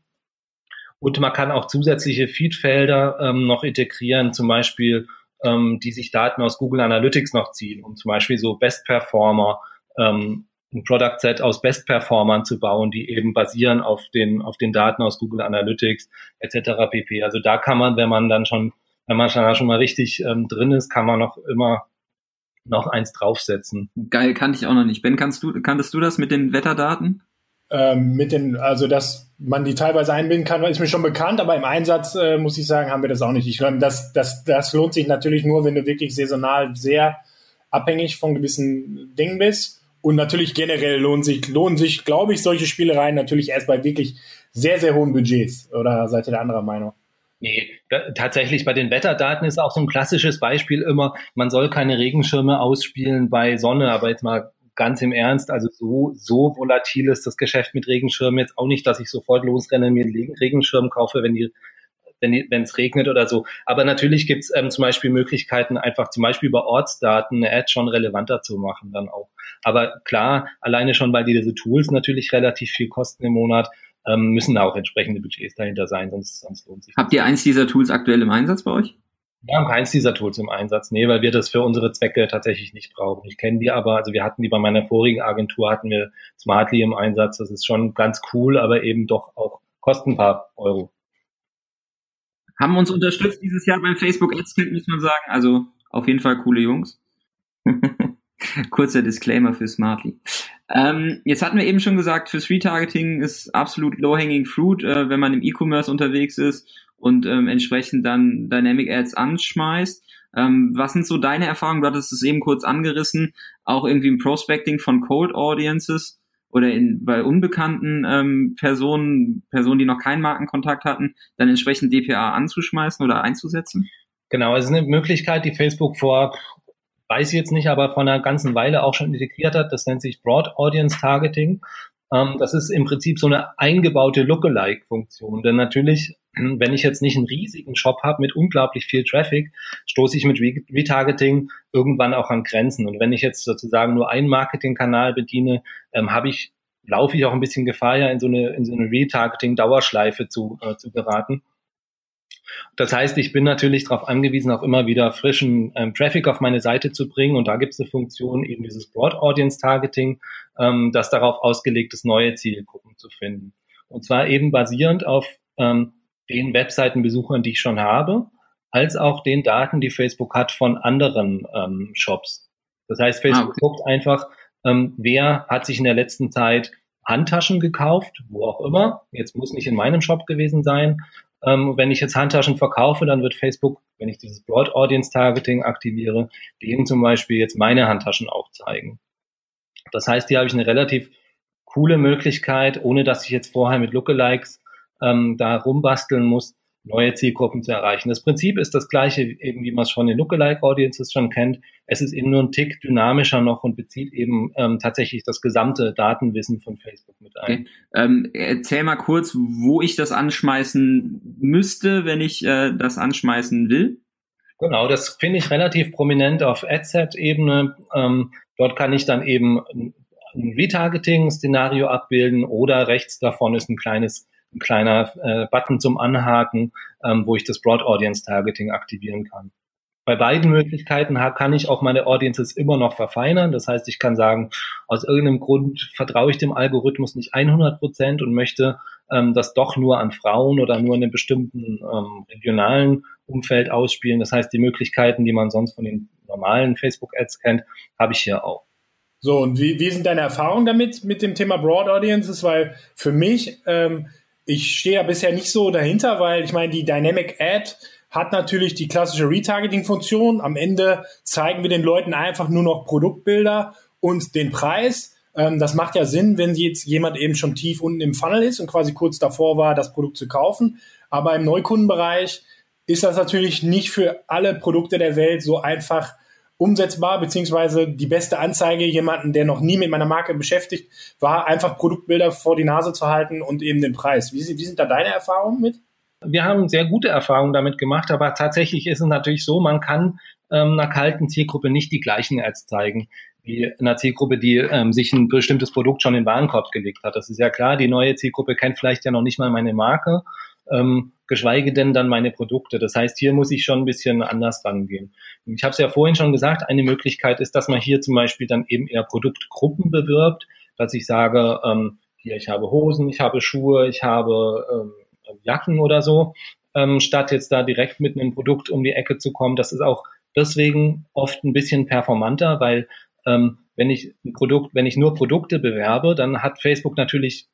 Und man kann auch zusätzliche Feedfelder noch integrieren, zum Beispiel, die sich Daten aus Google Analytics noch ziehen, um zum Beispiel so Best Performer ähm, ein Product Set aus Best Performern zu bauen, die eben basieren auf den, auf den Daten aus Google Analytics etc. pp. Also da kann man, wenn man dann schon, wenn man schon, schon mal richtig ähm, drin ist, kann man noch immer noch eins draufsetzen. Geil, kannte ich auch noch nicht. Ben, kannst du, kanntest du das mit den Wetterdaten? Ähm, mit den, also dass man die teilweise einbinden kann, ist mir schon bekannt, aber im Einsatz äh, muss ich sagen, haben wir das auch nicht. Ich glaube, das, das, das lohnt sich natürlich nur, wenn du wirklich saisonal sehr abhängig von gewissen Dingen bist. Und natürlich generell lohnen sich, lohnen sich, glaube ich, solche Spielereien natürlich erst bei wirklich sehr, sehr hohen Budgets. Oder seid ihr der anderer Meinung? Nee, tatsächlich bei den Wetterdaten ist auch so ein klassisches Beispiel immer, man soll keine Regenschirme ausspielen bei Sonne, aber jetzt mal ganz im Ernst, also so, so volatil ist das Geschäft mit Regenschirmen jetzt auch nicht, dass ich sofort losrenne mir einen Regenschirm kaufe, wenn die wenn es regnet oder so. Aber natürlich gibt es ähm, zum Beispiel Möglichkeiten, einfach zum Beispiel über Ortsdaten eine Ad schon relevanter zu machen dann auch. Aber klar, alleine schon, weil diese Tools natürlich relativ viel kosten im Monat, ähm, müssen da auch entsprechende Budgets dahinter sein, sonst, sonst lohnt sich. Habt ihr eins dieser Tools aktuell im Einsatz bei euch? Wir haben keins dieser Tools im Einsatz, nee, weil wir das für unsere Zwecke tatsächlich nicht brauchen. Ich kenne die aber, also wir hatten die bei meiner vorigen Agentur, hatten wir Smartly im Einsatz. Das ist schon ganz cool, aber eben doch auch kosten ein paar Euro. Haben uns unterstützt dieses Jahr beim Facebook Ads Camp, muss man sagen. Also auf jeden Fall coole Jungs. Kurzer Disclaimer für Smartly. Ähm, jetzt hatten wir eben schon gesagt, fürs Retargeting ist absolut low-hanging fruit, äh, wenn man im E-Commerce unterwegs ist und ähm, entsprechend dann Dynamic Ads anschmeißt. Ähm, was sind so deine Erfahrungen? Du hattest es eben kurz angerissen, auch irgendwie im Prospecting von Cold Audiences oder in, bei unbekannten ähm, Personen, Personen, die noch keinen Markenkontakt hatten, dann entsprechend DPA anzuschmeißen oder einzusetzen? Genau, es ist eine Möglichkeit, die Facebook vor, weiß ich jetzt nicht, aber vor einer ganzen Weile auch schon integriert hat. Das nennt sich Broad Audience Targeting. Ähm, das ist im Prinzip so eine eingebaute Lookalike-Funktion. Denn natürlich, wenn ich jetzt nicht einen riesigen Shop habe mit unglaublich viel Traffic, stoße ich mit Retargeting irgendwann auch an Grenzen. Und wenn ich jetzt sozusagen nur einen Marketingkanal bediene, ähm, habe ich laufe ich auch ein bisschen Gefahr, ja in so eine, in so eine Retargeting-Dauerschleife zu, äh, zu geraten. Das heißt, ich bin natürlich darauf angewiesen, auch immer wieder frischen ähm, Traffic auf meine Seite zu bringen. Und da gibt es eine Funktion, eben dieses Broad Audience Targeting, ähm, das darauf ausgelegt ist, neue Zielgruppen zu finden. Und zwar eben basierend auf ähm, den Webseitenbesuchern, die ich schon habe, als auch den Daten, die Facebook hat von anderen ähm, Shops. Das heißt, Facebook ah, okay. guckt einfach, ähm, wer hat sich in der letzten Zeit Handtaschen gekauft, wo auch immer. Jetzt muss nicht in meinem Shop gewesen sein, ähm, wenn ich jetzt Handtaschen verkaufe, dann wird Facebook, wenn ich dieses Broad Audience Targeting aktiviere, denen zum Beispiel jetzt meine Handtaschen auch zeigen. Das heißt, hier habe ich eine relativ coole Möglichkeit, ohne dass ich jetzt vorher mit Lookalikes ähm, da rumbasteln muss, neue Zielgruppen zu erreichen. Das Prinzip ist das gleiche, eben wie man es schon in Lookalike Audiences schon kennt. Es ist eben nur ein Tick dynamischer noch und bezieht eben ähm, tatsächlich das gesamte Datenwissen von Facebook mit ein. Okay. Ähm, erzähl mal kurz, wo ich das anschmeißen müsste, wenn ich äh, das anschmeißen will. Genau, das finde ich relativ prominent auf Adset-Ebene. Ähm, dort kann ich dann eben ein Retargeting-Szenario abbilden oder rechts davon ist ein kleines ein kleiner äh, Button zum Anhaken, ähm, wo ich das Broad Audience Targeting aktivieren kann. Bei beiden Möglichkeiten kann ich auch meine Audiences immer noch verfeinern. Das heißt, ich kann sagen, aus irgendeinem Grund vertraue ich dem Algorithmus nicht 100 Prozent und möchte ähm, das doch nur an Frauen oder nur in einem bestimmten ähm, regionalen Umfeld ausspielen. Das heißt, die Möglichkeiten, die man sonst von den normalen Facebook-Ads kennt, habe ich hier auch. So, und wie, wie sind deine Erfahrungen damit, mit dem Thema Broad Audiences? Weil für mich ähm, ich stehe ja bisher nicht so dahinter, weil ich meine, die Dynamic Ad hat natürlich die klassische Retargeting-Funktion. Am Ende zeigen wir den Leuten einfach nur noch Produktbilder und den Preis. Ähm, das macht ja Sinn, wenn jetzt jemand eben schon tief unten im Funnel ist und quasi kurz davor war, das Produkt zu kaufen. Aber im Neukundenbereich ist das natürlich nicht für alle Produkte der Welt so einfach umsetzbar, beziehungsweise die beste Anzeige, jemanden, der noch nie mit meiner Marke beschäftigt war, einfach Produktbilder vor die Nase zu halten und eben den Preis. Wie, wie sind da deine Erfahrungen mit? Wir haben sehr gute Erfahrungen damit gemacht, aber tatsächlich ist es natürlich so, man kann ähm, einer kalten Zielgruppe nicht die gleichen Ads zeigen wie einer Zielgruppe, die ähm, sich ein bestimmtes Produkt schon in den Warenkorb gelegt hat. Das ist ja klar, die neue Zielgruppe kennt vielleicht ja noch nicht mal meine Marke ähm, geschweige denn dann meine Produkte. Das heißt, hier muss ich schon ein bisschen anders rangehen. Ich habe es ja vorhin schon gesagt, eine Möglichkeit ist, dass man hier zum Beispiel dann eben eher Produktgruppen bewirbt, dass ich sage, ähm, hier, ich habe Hosen, ich habe Schuhe, ich habe ähm, Jacken oder so, ähm, statt jetzt da direkt mit einem Produkt um die Ecke zu kommen. Das ist auch deswegen oft ein bisschen performanter, weil ähm, wenn ich ein Produkt, wenn ich nur Produkte bewerbe, dann hat Facebook natürlich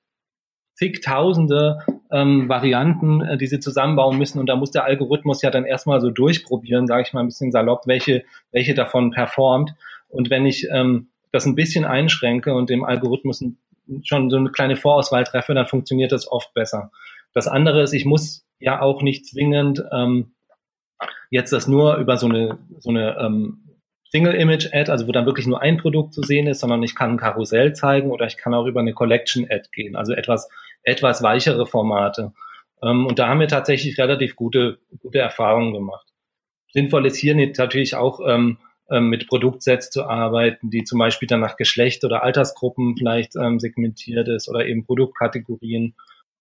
zigtausende ähm, Varianten, äh, die sie zusammenbauen müssen. Und da muss der Algorithmus ja dann erstmal so durchprobieren, sage ich mal ein bisschen salopp, welche, welche davon performt. Und wenn ich ähm, das ein bisschen einschränke und dem Algorithmus schon so eine kleine Vorauswahl treffe, dann funktioniert das oft besser. Das andere ist, ich muss ja auch nicht zwingend ähm, jetzt das nur über so eine, so eine ähm, Single-Image-Ad, also wo dann wirklich nur ein Produkt zu sehen ist, sondern ich kann ein Karussell zeigen oder ich kann auch über eine Collection-Ad gehen, also etwas, etwas weichere Formate. Ähm, und da haben wir tatsächlich relativ gute, gute Erfahrungen gemacht. Sinnvoll ist hier natürlich auch ähm, ähm, mit Produktsets zu arbeiten, die zum Beispiel dann nach Geschlecht oder Altersgruppen vielleicht segmentiert ist oder eben Produktkategorien.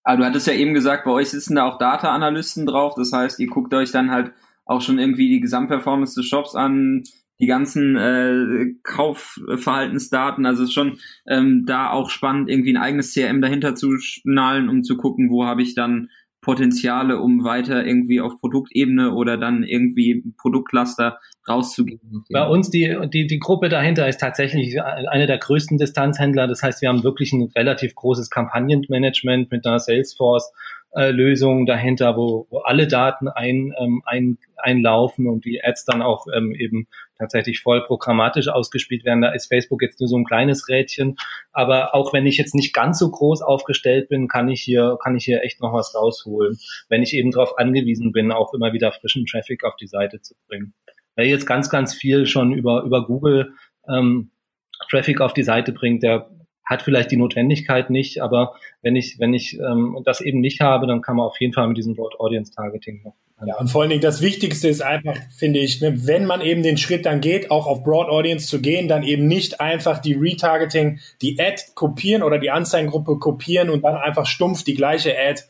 Aber du hattest ja eben gesagt, bei euch sitzen da auch Data-Analysten drauf. Das heißt, ihr guckt euch dann halt auch schon irgendwie die Gesamtperformance des Shops an, die ganzen äh, Kaufverhaltensdaten. Also es ist schon ähm, da auch spannend, irgendwie ein eigenes CRM dahinter zu schnallen, um zu gucken, wo habe ich dann Potenziale, um weiter irgendwie auf Produktebene oder dann irgendwie Produktcluster rauszugehen? Bei uns die, die, die Gruppe dahinter ist tatsächlich eine der größten Distanzhändler. Das heißt, wir haben wirklich ein relativ großes Kampagnenmanagement mit einer Salesforce äh, Lösung dahinter, wo, wo alle Daten ein, ähm, ein, einlaufen und die Ads dann auch ähm, eben tatsächlich voll programmatisch ausgespielt werden. Da ist Facebook jetzt nur so ein kleines Rädchen. Aber auch wenn ich jetzt nicht ganz so groß aufgestellt bin, kann ich hier, kann ich hier echt noch was rausholen, wenn ich eben darauf angewiesen bin, auch immer wieder frischen Traffic auf die Seite zu bringen. Wer jetzt ganz, ganz viel schon über, über Google ähm, Traffic auf die Seite bringt, der hat vielleicht die Notwendigkeit nicht, aber wenn ich, wenn ich ähm, das eben nicht habe, dann kann man auf jeden Fall mit diesem Broad Audience Targeting noch. Ja, und vor allen Dingen das Wichtigste ist einfach, finde ich, ne, wenn man eben den Schritt dann geht, auch auf Broad Audience zu gehen, dann eben nicht einfach die Retargeting, die Ad kopieren oder die Anzeigengruppe kopieren und dann einfach stumpf die gleiche Ad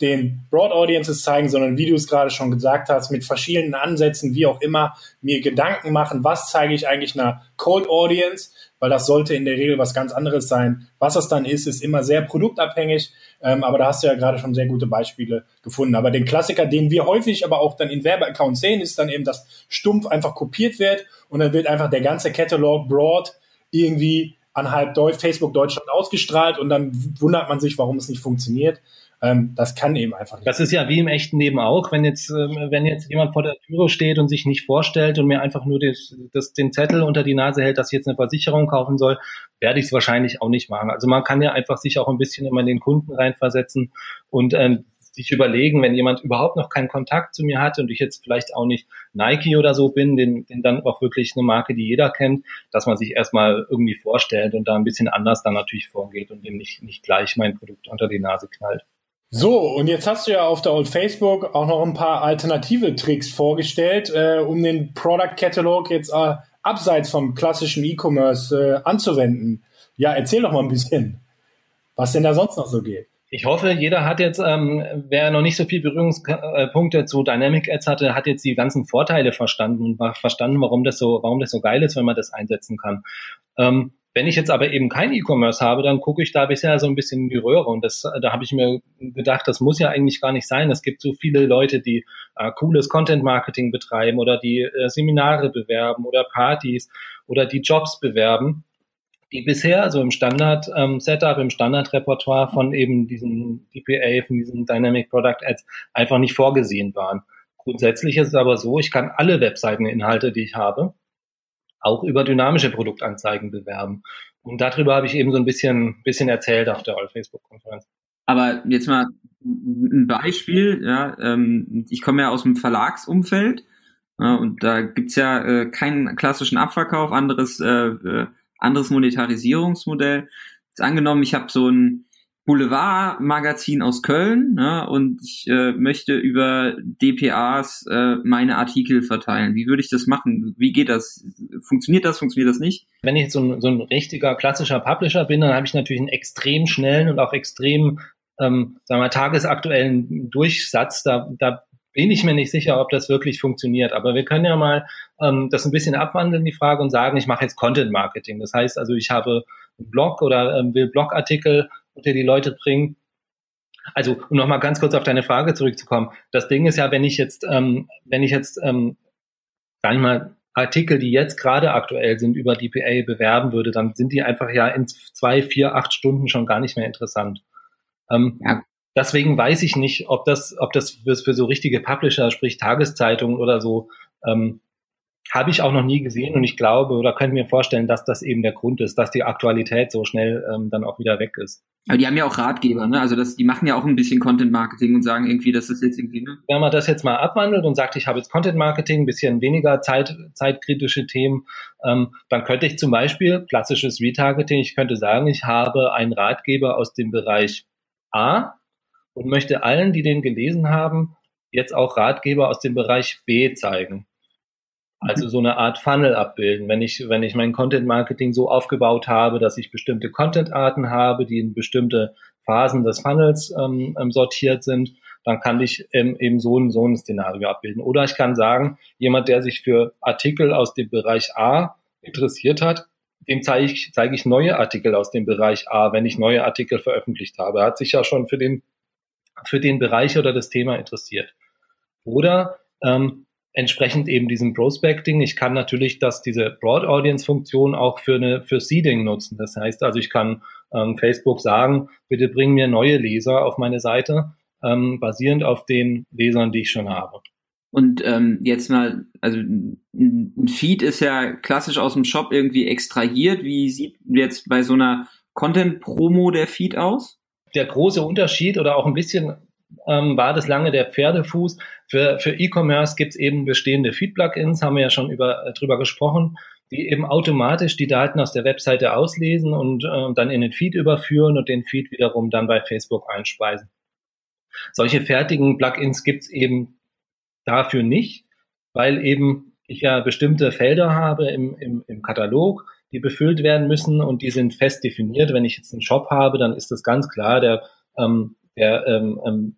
den Broad Audiences zeigen, sondern wie du es gerade schon gesagt hast, mit verschiedenen Ansätzen, wie auch immer, mir Gedanken machen, was zeige ich eigentlich einer Cold Audience, weil das sollte in der Regel was ganz anderes sein. Was das dann ist, ist immer sehr produktabhängig, ähm, aber da hast du ja gerade schon sehr gute Beispiele gefunden. Aber den Klassiker, den wir häufig aber auch dann in Werbeaccounts sehen, ist dann eben, dass stumpf einfach kopiert wird und dann wird einfach der ganze Catalog Broad irgendwie an halb Deutsch, Facebook Deutschland ausgestrahlt und dann wundert man sich, warum es nicht funktioniert. Ähm, das kann eben einfach nicht. Das ist ja wie im echten Leben auch, wenn jetzt, äh, wenn jetzt jemand vor der Türe steht und sich nicht vorstellt und mir einfach nur das, das, den Zettel unter die Nase hält, dass ich jetzt eine Versicherung kaufen soll, werde ich es wahrscheinlich auch nicht machen. Also man kann ja einfach sich auch ein bisschen immer in den Kunden reinversetzen und ähm, sich überlegen, wenn jemand überhaupt noch keinen Kontakt zu mir hat und ich jetzt vielleicht auch nicht Nike oder so bin, den, den dann auch wirklich eine Marke, die jeder kennt, dass man sich erstmal irgendwie vorstellt und da ein bisschen anders dann natürlich vorgeht und dem nicht, nicht gleich mein Produkt unter die Nase knallt. So, und jetzt hast du ja auf der Old Facebook auch noch ein paar alternative Tricks vorgestellt, äh, um den Product Catalog jetzt äh, abseits vom klassischen E-Commerce äh, anzuwenden. Ja, erzähl doch mal ein bisschen, was denn da sonst noch so geht. Ich hoffe, jeder hat jetzt, ähm, wer noch nicht so viel Berührungspunkte zu Dynamic Ads hatte, hat jetzt die ganzen Vorteile verstanden und verstanden, warum das so, warum das so geil ist, wenn man das einsetzen kann. Ähm, wenn ich jetzt aber eben kein E-Commerce habe, dann gucke ich da bisher so ein bisschen in die Röhre und das, da habe ich mir gedacht, das muss ja eigentlich gar nicht sein. Es gibt so viele Leute, die äh, cooles Content-Marketing betreiben oder die äh, Seminare bewerben oder Partys oder die Jobs bewerben, die bisher, also im Standard-Setup, ähm, im Standard-Repertoire von eben diesen DPA, von diesen Dynamic Product Ads einfach nicht vorgesehen waren. Grundsätzlich ist es aber so, ich kann alle Webseiteninhalte, die ich habe, auch über dynamische Produktanzeigen bewerben. Und darüber habe ich eben so ein bisschen, bisschen erzählt auf der All-Facebook-Konferenz. Aber jetzt mal ein Beispiel, ja, ähm, ich komme ja aus dem Verlagsumfeld ja, und da gibt's ja äh, keinen klassischen Abverkauf, anderes, äh, äh anderes Monetarisierungsmodell. Jetzt angenommen, ich habe so ein Boulevardmagazin aus Köln ne, und ich äh, möchte über DPAs äh, meine Artikel verteilen. Wie würde ich das machen? Wie geht das? Funktioniert das? Funktioniert das nicht? Wenn ich jetzt so ein, so ein richtiger klassischer Publisher bin, dann habe ich natürlich einen extrem schnellen und auch extrem ähm, sagen wir, tagesaktuellen Durchsatz. Da, da bin ich mir nicht sicher, ob das wirklich funktioniert. Aber wir können ja mal ähm, das ein bisschen abwandeln, die Frage, und sagen, ich mache jetzt Content Marketing. Das heißt also, ich habe einen Blog oder ähm, will Blogartikel unter die Leute bringen. Also, um nochmal ganz kurz auf deine Frage zurückzukommen. Das Ding ist ja, wenn ich jetzt, ähm, wenn ich jetzt, ähm, sag ich mal, Artikel, die jetzt gerade aktuell sind, über DPA bewerben würde, dann sind die einfach ja in zwei, vier, acht Stunden schon gar nicht mehr interessant. Ähm, ja. Deswegen weiß ich nicht, ob das, ob das für, für so richtige Publisher, sprich Tageszeitungen oder so, ähm, habe ich auch noch nie gesehen und ich glaube oder könnte mir vorstellen, dass das eben der Grund ist, dass die Aktualität so schnell ähm, dann auch wieder weg ist. Aber die haben ja auch Ratgeber, ne? Also das, die machen ja auch ein bisschen Content Marketing und sagen irgendwie, das ist jetzt irgendwie. Ne? Wenn man das jetzt mal abwandelt und sagt, ich habe jetzt Content Marketing, ein bisschen weniger Zeit, zeitkritische Themen, ähm, dann könnte ich zum Beispiel klassisches Retargeting, ich könnte sagen, ich habe einen Ratgeber aus dem Bereich A und möchte allen, die den gelesen haben, jetzt auch Ratgeber aus dem Bereich B zeigen. Also so eine Art Funnel abbilden. Wenn ich, wenn ich mein Content Marketing so aufgebaut habe, dass ich bestimmte Content-Arten habe, die in bestimmte Phasen des Funnels ähm, ähm, sortiert sind, dann kann ich ähm, eben so ein, so ein Szenario abbilden. Oder ich kann sagen, jemand, der sich für Artikel aus dem Bereich A interessiert hat, dem zeige ich, zeige ich neue Artikel aus dem Bereich A, wenn ich neue Artikel veröffentlicht habe. Er hat sich ja schon für den für den Bereich oder das Thema interessiert. Oder ähm, entsprechend eben diesem Prospecting. Ich kann natürlich dass diese Broad Audience Funktion auch für eine für Seeding nutzen. Das heißt also, ich kann ähm, Facebook sagen, bitte bring mir neue Leser auf meine Seite, ähm, basierend auf den Lesern, die ich schon habe. Und ähm, jetzt mal, also ein Feed ist ja klassisch aus dem Shop irgendwie extrahiert. Wie sieht jetzt bei so einer Content-Promo der Feed aus? Der große Unterschied oder auch ein bisschen ähm, war das lange der Pferdefuß. Für, für E-Commerce gibt es eben bestehende Feed-Plugins, haben wir ja schon über, äh, drüber gesprochen, die eben automatisch die Daten aus der Webseite auslesen und äh, dann in den Feed überführen und den Feed wiederum dann bei Facebook einspeisen. Solche fertigen Plugins gibt es eben dafür nicht, weil eben ich ja bestimmte Felder habe im, im, im Katalog, die befüllt werden müssen und die sind fest definiert. Wenn ich jetzt einen Shop habe, dann ist das ganz klar, der, ähm, der, ähm, ähm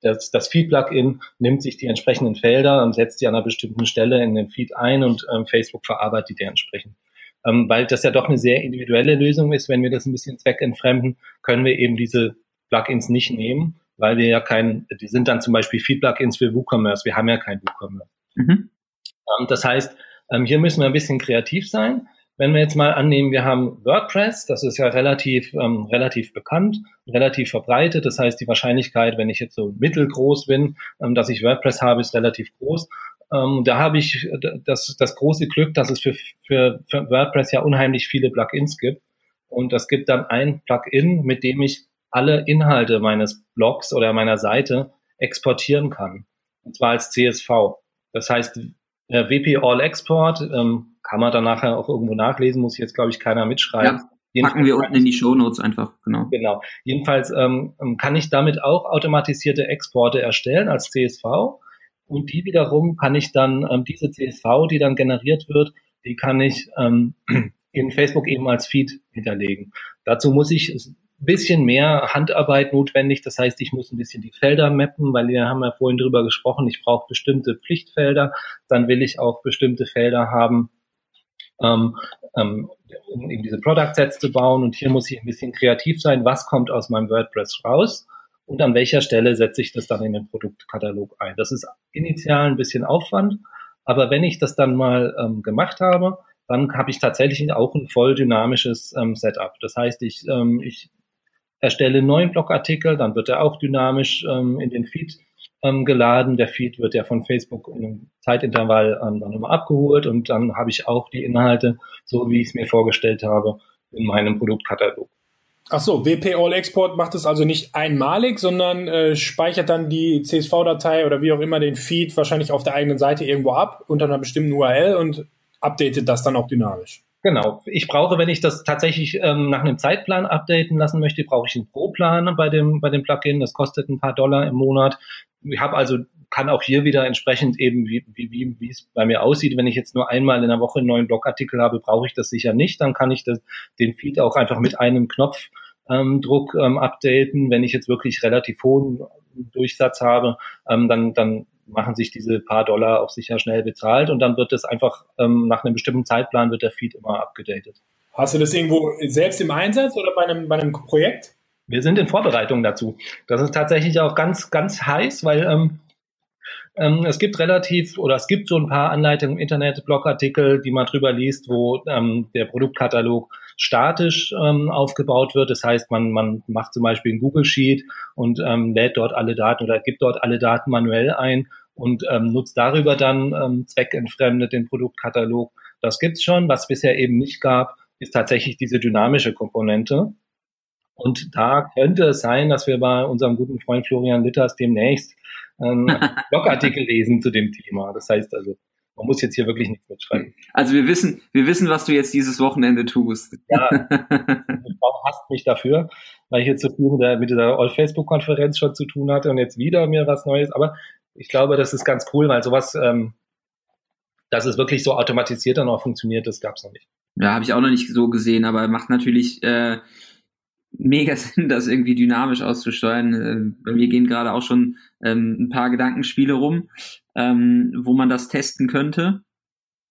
das, das Feed-Plugin nimmt sich die entsprechenden Felder und setzt die an einer bestimmten Stelle in den Feed ein und ähm, Facebook verarbeitet die entsprechend. Ähm, weil das ja doch eine sehr individuelle Lösung ist, wenn wir das ein bisschen zweckentfremden, können wir eben diese Plugins nicht nehmen, weil wir ja kein, die sind dann zum Beispiel Feed-Plugins für WooCommerce, wir haben ja kein WooCommerce. Mhm. Ähm, das heißt, ähm, hier müssen wir ein bisschen kreativ sein. Wenn wir jetzt mal annehmen, wir haben WordPress, das ist ja relativ, ähm, relativ bekannt, relativ verbreitet. Das heißt, die Wahrscheinlichkeit, wenn ich jetzt so mittelgroß bin, ähm, dass ich WordPress habe, ist relativ groß. Ähm, da habe ich das, das große Glück, dass es für, für, für WordPress ja unheimlich viele Plugins gibt. Und es gibt dann ein Plugin, mit dem ich alle Inhalte meines Blogs oder meiner Seite exportieren kann. Und zwar als CSV. Das heißt, äh, WP All Export ähm, kann man dann nachher auch irgendwo nachlesen, muss jetzt, glaube ich, keiner mitschreiben. Ja, packen wir unten in die Show Notes einfach, genau. Genau. Jedenfalls ähm, ähm kann ich damit auch automatisierte Exporte erstellen als CSV und die wiederum kann ich dann, ähm, diese CSV, die dann generiert wird, die kann ich ähm, in Facebook eben als Feed hinterlegen. Dazu muss ich bisschen mehr Handarbeit notwendig. Das heißt, ich muss ein bisschen die Felder mappen, weil wir haben ja vorhin drüber gesprochen, ich brauche bestimmte Pflichtfelder. Dann will ich auch bestimmte Felder haben, ähm, ähm, um eben diese Product Sets zu bauen. Und hier muss ich ein bisschen kreativ sein. Was kommt aus meinem WordPress raus? Und an welcher Stelle setze ich das dann in den Produktkatalog ein? Das ist initial ein bisschen Aufwand. Aber wenn ich das dann mal ähm, gemacht habe, dann habe ich tatsächlich auch ein voll dynamisches ähm, Setup. Das heißt, ich, ähm, ich erstelle einen neuen Blogartikel, dann wird er auch dynamisch ähm, in den Feed ähm, geladen. Der Feed wird ja von Facebook in einem Zeitintervall ähm, dann immer abgeholt und dann habe ich auch die Inhalte, so wie ich es mir vorgestellt habe, in meinem Produktkatalog. Ach so, WP All Export macht es also nicht einmalig, sondern äh, speichert dann die CSV-Datei oder wie auch immer den Feed wahrscheinlich auf der eigenen Seite irgendwo ab unter einer bestimmten URL und updatet das dann auch dynamisch. Genau. Ich brauche, wenn ich das tatsächlich ähm, nach einem Zeitplan updaten lassen möchte, brauche ich einen Pro-Plan bei dem, bei dem Plugin. Das kostet ein paar Dollar im Monat. Ich habe also, kann auch hier wieder entsprechend eben, wie, wie, wie, es bei mir aussieht. Wenn ich jetzt nur einmal in der Woche einen neuen Blogartikel habe, brauche ich das sicher nicht. Dann kann ich das, den Feed auch einfach mit einem Knopfdruck ähm, ähm, updaten. Wenn ich jetzt wirklich relativ hohen Durchsatz habe, ähm, dann, dann machen sich diese paar Dollar auch sicher schnell bezahlt und dann wird es einfach ähm, nach einem bestimmten Zeitplan wird der Feed immer abgedatet. Hast du das irgendwo selbst im Einsatz oder bei einem, bei einem Projekt? Wir sind in Vorbereitung dazu. Das ist tatsächlich auch ganz, ganz heiß, weil ähm, ähm, es gibt relativ oder es gibt so ein paar Anleitungen im Internet, Blogartikel, die man drüber liest, wo ähm, der Produktkatalog statisch ähm, aufgebaut wird. Das heißt, man, man macht zum Beispiel ein Google Sheet und ähm, lädt dort alle Daten oder gibt dort alle Daten manuell ein und ähm, nutzt darüber dann ähm, zweckentfremdet den Produktkatalog. Das gibt's schon. Was bisher eben nicht gab, ist tatsächlich diese dynamische Komponente. Und da könnte es sein, dass wir bei unserem guten Freund Florian Litters demnächst ähm, Blogartikel lesen zu dem Thema. Das heißt also, man muss jetzt hier wirklich nichts mitschreiben. Also wir wissen, wir wissen, was du jetzt dieses Wochenende tust. Ja, Frau hasst mich dafür, weil ich jetzt so viel mit, der, mit dieser All-Facebook-Konferenz schon zu tun hatte und jetzt wieder mir was Neues. Aber ich glaube, das ist ganz cool, weil sowas, ähm, dass es wirklich so automatisiert dann auch funktioniert, das gab es noch nicht. Ja, habe ich auch noch nicht so gesehen, aber macht natürlich äh, mega Sinn, das irgendwie dynamisch auszusteuern. Bei mir gehen gerade auch schon ähm, ein paar Gedankenspiele rum, ähm, wo man das testen könnte.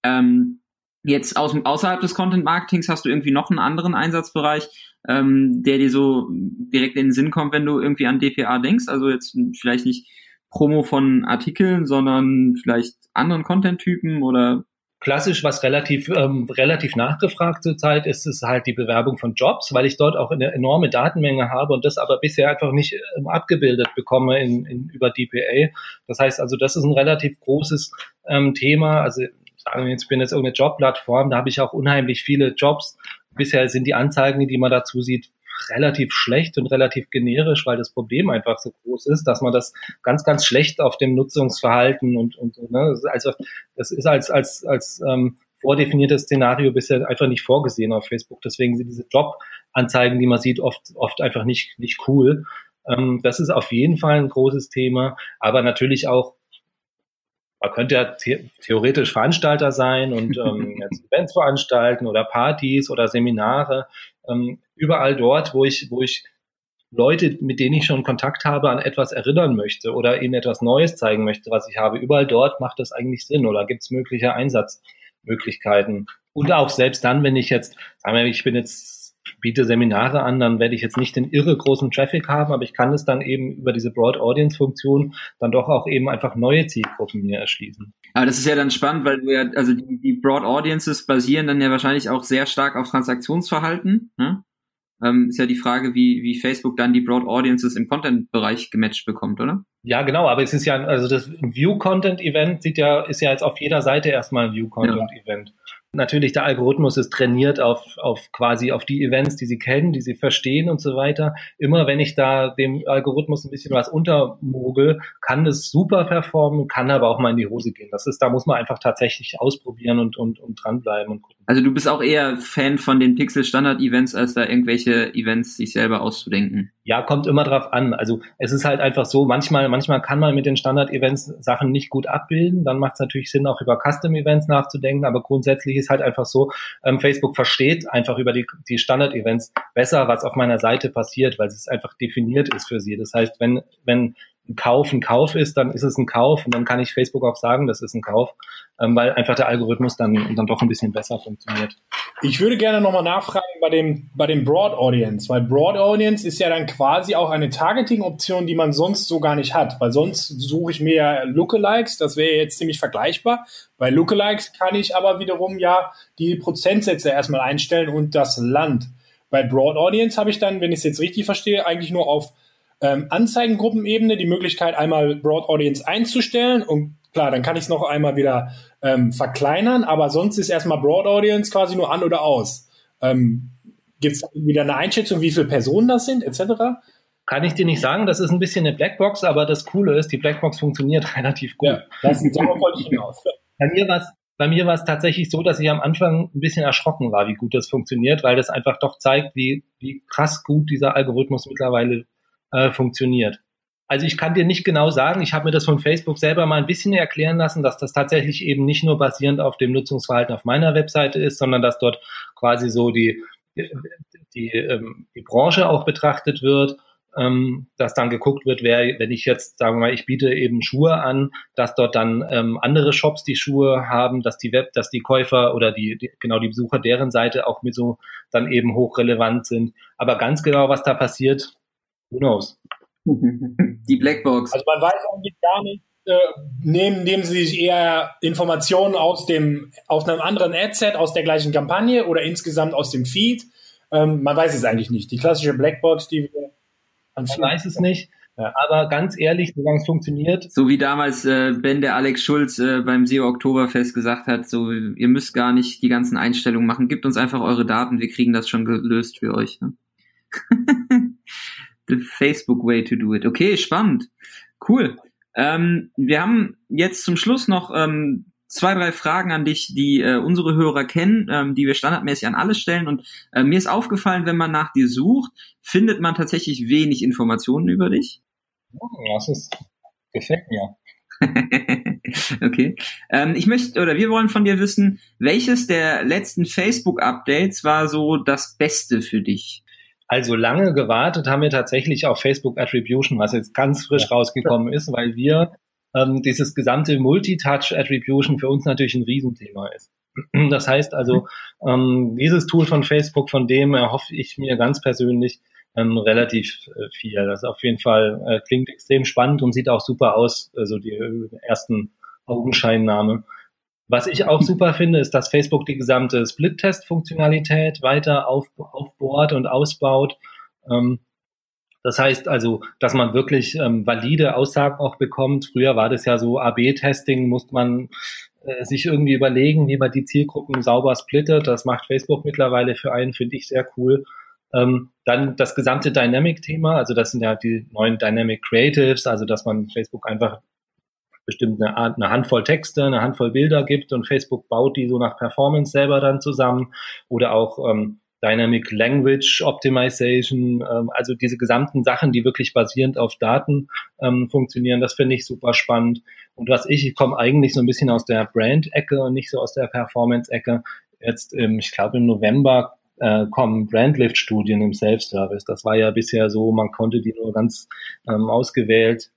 Ähm, jetzt aus, außerhalb des Content Marketings hast du irgendwie noch einen anderen Einsatzbereich, ähm, der dir so direkt in den Sinn kommt, wenn du irgendwie an DPA denkst? Also jetzt vielleicht nicht Promo von Artikeln, sondern vielleicht anderen Content-Typen oder klassisch, was relativ, ähm, relativ nachgefragt zurzeit ist, ist halt die Bewerbung von Jobs, weil ich dort auch eine enorme Datenmenge habe und das aber bisher einfach nicht ähm, abgebildet bekomme in, in, über DPA. Das heißt also, das ist ein relativ großes ähm, Thema. Also sagen wir jetzt, ich bin jetzt irgendeine Jobplattform, da habe ich auch unheimlich viele Jobs. Bisher sind die Anzeigen, die man dazu sieht, relativ schlecht und relativ generisch, weil das Problem einfach so groß ist, dass man das ganz, ganz schlecht auf dem Nutzungsverhalten und, und ne, also das ist als, als, als ähm, vordefiniertes Szenario bisher einfach nicht vorgesehen auf Facebook. Deswegen sind diese Jobanzeigen, die man sieht, oft, oft einfach nicht, nicht cool. Ähm, das ist auf jeden Fall ein großes Thema, aber natürlich auch man könnte ja the theoretisch Veranstalter sein und ähm, Events veranstalten oder Partys oder Seminare ähm, überall dort, wo ich, wo ich Leute, mit denen ich schon Kontakt habe, an etwas erinnern möchte oder ihnen etwas Neues zeigen möchte, was ich habe. Überall dort macht das eigentlich Sinn oder gibt es mögliche Einsatzmöglichkeiten. Und auch selbst dann, wenn ich jetzt, sagen wir, ich bin jetzt biete Seminare an, dann werde ich jetzt nicht den irre großen Traffic haben, aber ich kann es dann eben über diese Broad Audience Funktion dann doch auch eben einfach neue Zielgruppen mir erschließen. Aber das ist ja dann spannend, weil du ja, also die, die Broad Audiences basieren dann ja wahrscheinlich auch sehr stark auf Transaktionsverhalten. Ne? Ähm, ist ja die Frage, wie, wie Facebook dann die Broad Audiences im Content-Bereich gematcht bekommt, oder? Ja, genau, aber es ist ja, also das View-Content-Event sieht ja, ist ja jetzt auf jeder Seite erstmal ein View-Content-Event. Ja. Natürlich, der Algorithmus ist trainiert auf, auf quasi auf die Events, die sie kennen, die sie verstehen und so weiter. Immer wenn ich da dem Algorithmus ein bisschen was untermogel, kann es super performen, kann aber auch mal in die Hose gehen. Das ist, da muss man einfach tatsächlich ausprobieren und, und, und dranbleiben und gucken. Also du bist auch eher Fan von den Pixel-Standard-Events, als da irgendwelche Events sich selber auszudenken. Ja, kommt immer drauf an. Also es ist halt einfach so, manchmal, manchmal kann man mit den Standard-Events Sachen nicht gut abbilden. Dann macht es natürlich Sinn, auch über Custom-Events nachzudenken, aber grundsätzlich ist halt einfach so, ähm, Facebook versteht einfach über die, die Standard-Events besser, was auf meiner Seite passiert, weil es einfach definiert ist für sie. Das heißt, wenn, wenn Kauf ein Kauf ist, dann ist es ein Kauf und dann kann ich Facebook auch sagen, das ist ein Kauf, ähm, weil einfach der Algorithmus dann, dann doch ein bisschen besser funktioniert. Ich würde gerne nochmal nachfragen bei dem, bei dem Broad Audience, weil Broad Audience ist ja dann quasi auch eine Targeting-Option, die man sonst so gar nicht hat, weil sonst suche ich mir ja Lookalikes, das wäre jetzt ziemlich vergleichbar. Bei Lookalikes kann ich aber wiederum ja die Prozentsätze erstmal einstellen und das Land. Bei Broad Audience habe ich dann, wenn ich es jetzt richtig verstehe, eigentlich nur auf ähm, Anzeigengruppenebene die Möglichkeit, einmal Broad Audience einzustellen und klar, dann kann ich es noch einmal wieder ähm, verkleinern, aber sonst ist erstmal Broad Audience quasi nur an oder aus. Ähm, Gibt es wieder eine Einschätzung, wie viele Personen das sind, etc.? Kann ich dir nicht sagen, das ist ein bisschen eine Blackbox, aber das Coole ist, die Blackbox funktioniert relativ gut. Ja, das sieht wollte ich hinaus. Bei mir war es bei mir war es tatsächlich so, dass ich am Anfang ein bisschen erschrocken war, wie gut das funktioniert, weil das einfach doch zeigt, wie, wie krass gut dieser Algorithmus mittlerweile äh, funktioniert. Also ich kann dir nicht genau sagen, ich habe mir das von Facebook selber mal ein bisschen erklären lassen, dass das tatsächlich eben nicht nur basierend auf dem Nutzungsverhalten auf meiner Webseite ist, sondern dass dort quasi so die, die, ähm, die Branche auch betrachtet wird, ähm, dass dann geguckt wird, wer, wenn ich jetzt, sagen wir mal, ich biete eben Schuhe an, dass dort dann ähm, andere Shops die Schuhe haben, dass die Web, dass die Käufer oder die, die genau die Besucher deren Seite auch mit so dann eben hochrelevant sind. Aber ganz genau, was da passiert, Who knows? Die Blackbox. Also man weiß eigentlich gar nicht, äh, nehmen, nehmen sie sich eher Informationen aus dem, aus einem anderen Adset, aus der gleichen Kampagne oder insgesamt aus dem Feed. Ähm, man weiß es eigentlich nicht. Die klassische Blackbox, die wir Man weiß es nicht. Ja. Aber ganz ehrlich, solange es funktioniert. So wie damals äh, Ben der Alex Schulz äh, beim SEO Oktoberfest gesagt hat, so ihr müsst gar nicht die ganzen Einstellungen machen, gebt uns einfach eure Daten, wir kriegen das schon gelöst für euch. Ne? The Facebook way to do it. Okay, spannend. Cool. Ähm, wir haben jetzt zum Schluss noch ähm, zwei, drei Fragen an dich, die äh, unsere Hörer kennen, ähm, die wir standardmäßig an alle stellen. Und äh, mir ist aufgefallen, wenn man nach dir sucht, findet man tatsächlich wenig Informationen über dich. Oh, das ist, gefällt mir. okay. Ähm, ich möchte, oder wir wollen von dir wissen, welches der letzten Facebook-Updates war so das Beste für dich? Also lange gewartet haben wir tatsächlich auf Facebook Attribution, was jetzt ganz frisch ja. rausgekommen ist, weil wir ähm, dieses gesamte Multitouch Attribution für uns natürlich ein Riesenthema ist. Das heißt also, ähm, dieses Tool von Facebook, von dem erhoffe ich mir ganz persönlich ähm, relativ äh, viel. Das auf jeden Fall äh, klingt extrem spannend und sieht auch super aus, also die äh, ersten Augenscheinnahme. Was ich auch super finde, ist, dass Facebook die gesamte Split-Test-Funktionalität weiter auf, aufbohrt und ausbaut. Ähm, das heißt also, dass man wirklich ähm, valide Aussagen auch bekommt. Früher war das ja so AB-Testing, musste man äh, sich irgendwie überlegen, wie man die Zielgruppen sauber splittet. Das macht Facebook mittlerweile für einen, finde ich sehr cool. Ähm, dann das gesamte Dynamic-Thema, also das sind ja die neuen Dynamic Creatives, also dass man Facebook einfach bestimmt eine, eine Handvoll Texte, eine Handvoll Bilder gibt und Facebook baut die so nach Performance selber dann zusammen oder auch ähm, Dynamic Language Optimization, ähm, also diese gesamten Sachen, die wirklich basierend auf Daten ähm, funktionieren, das finde ich super spannend. Und was ich, ich komme eigentlich so ein bisschen aus der Brand-Ecke und nicht so aus der Performance-Ecke. Jetzt, ähm, ich glaube im November äh, kommen Brandlift-Studien im Self-Service. Das war ja bisher so, man konnte die nur ganz ähm, ausgewählt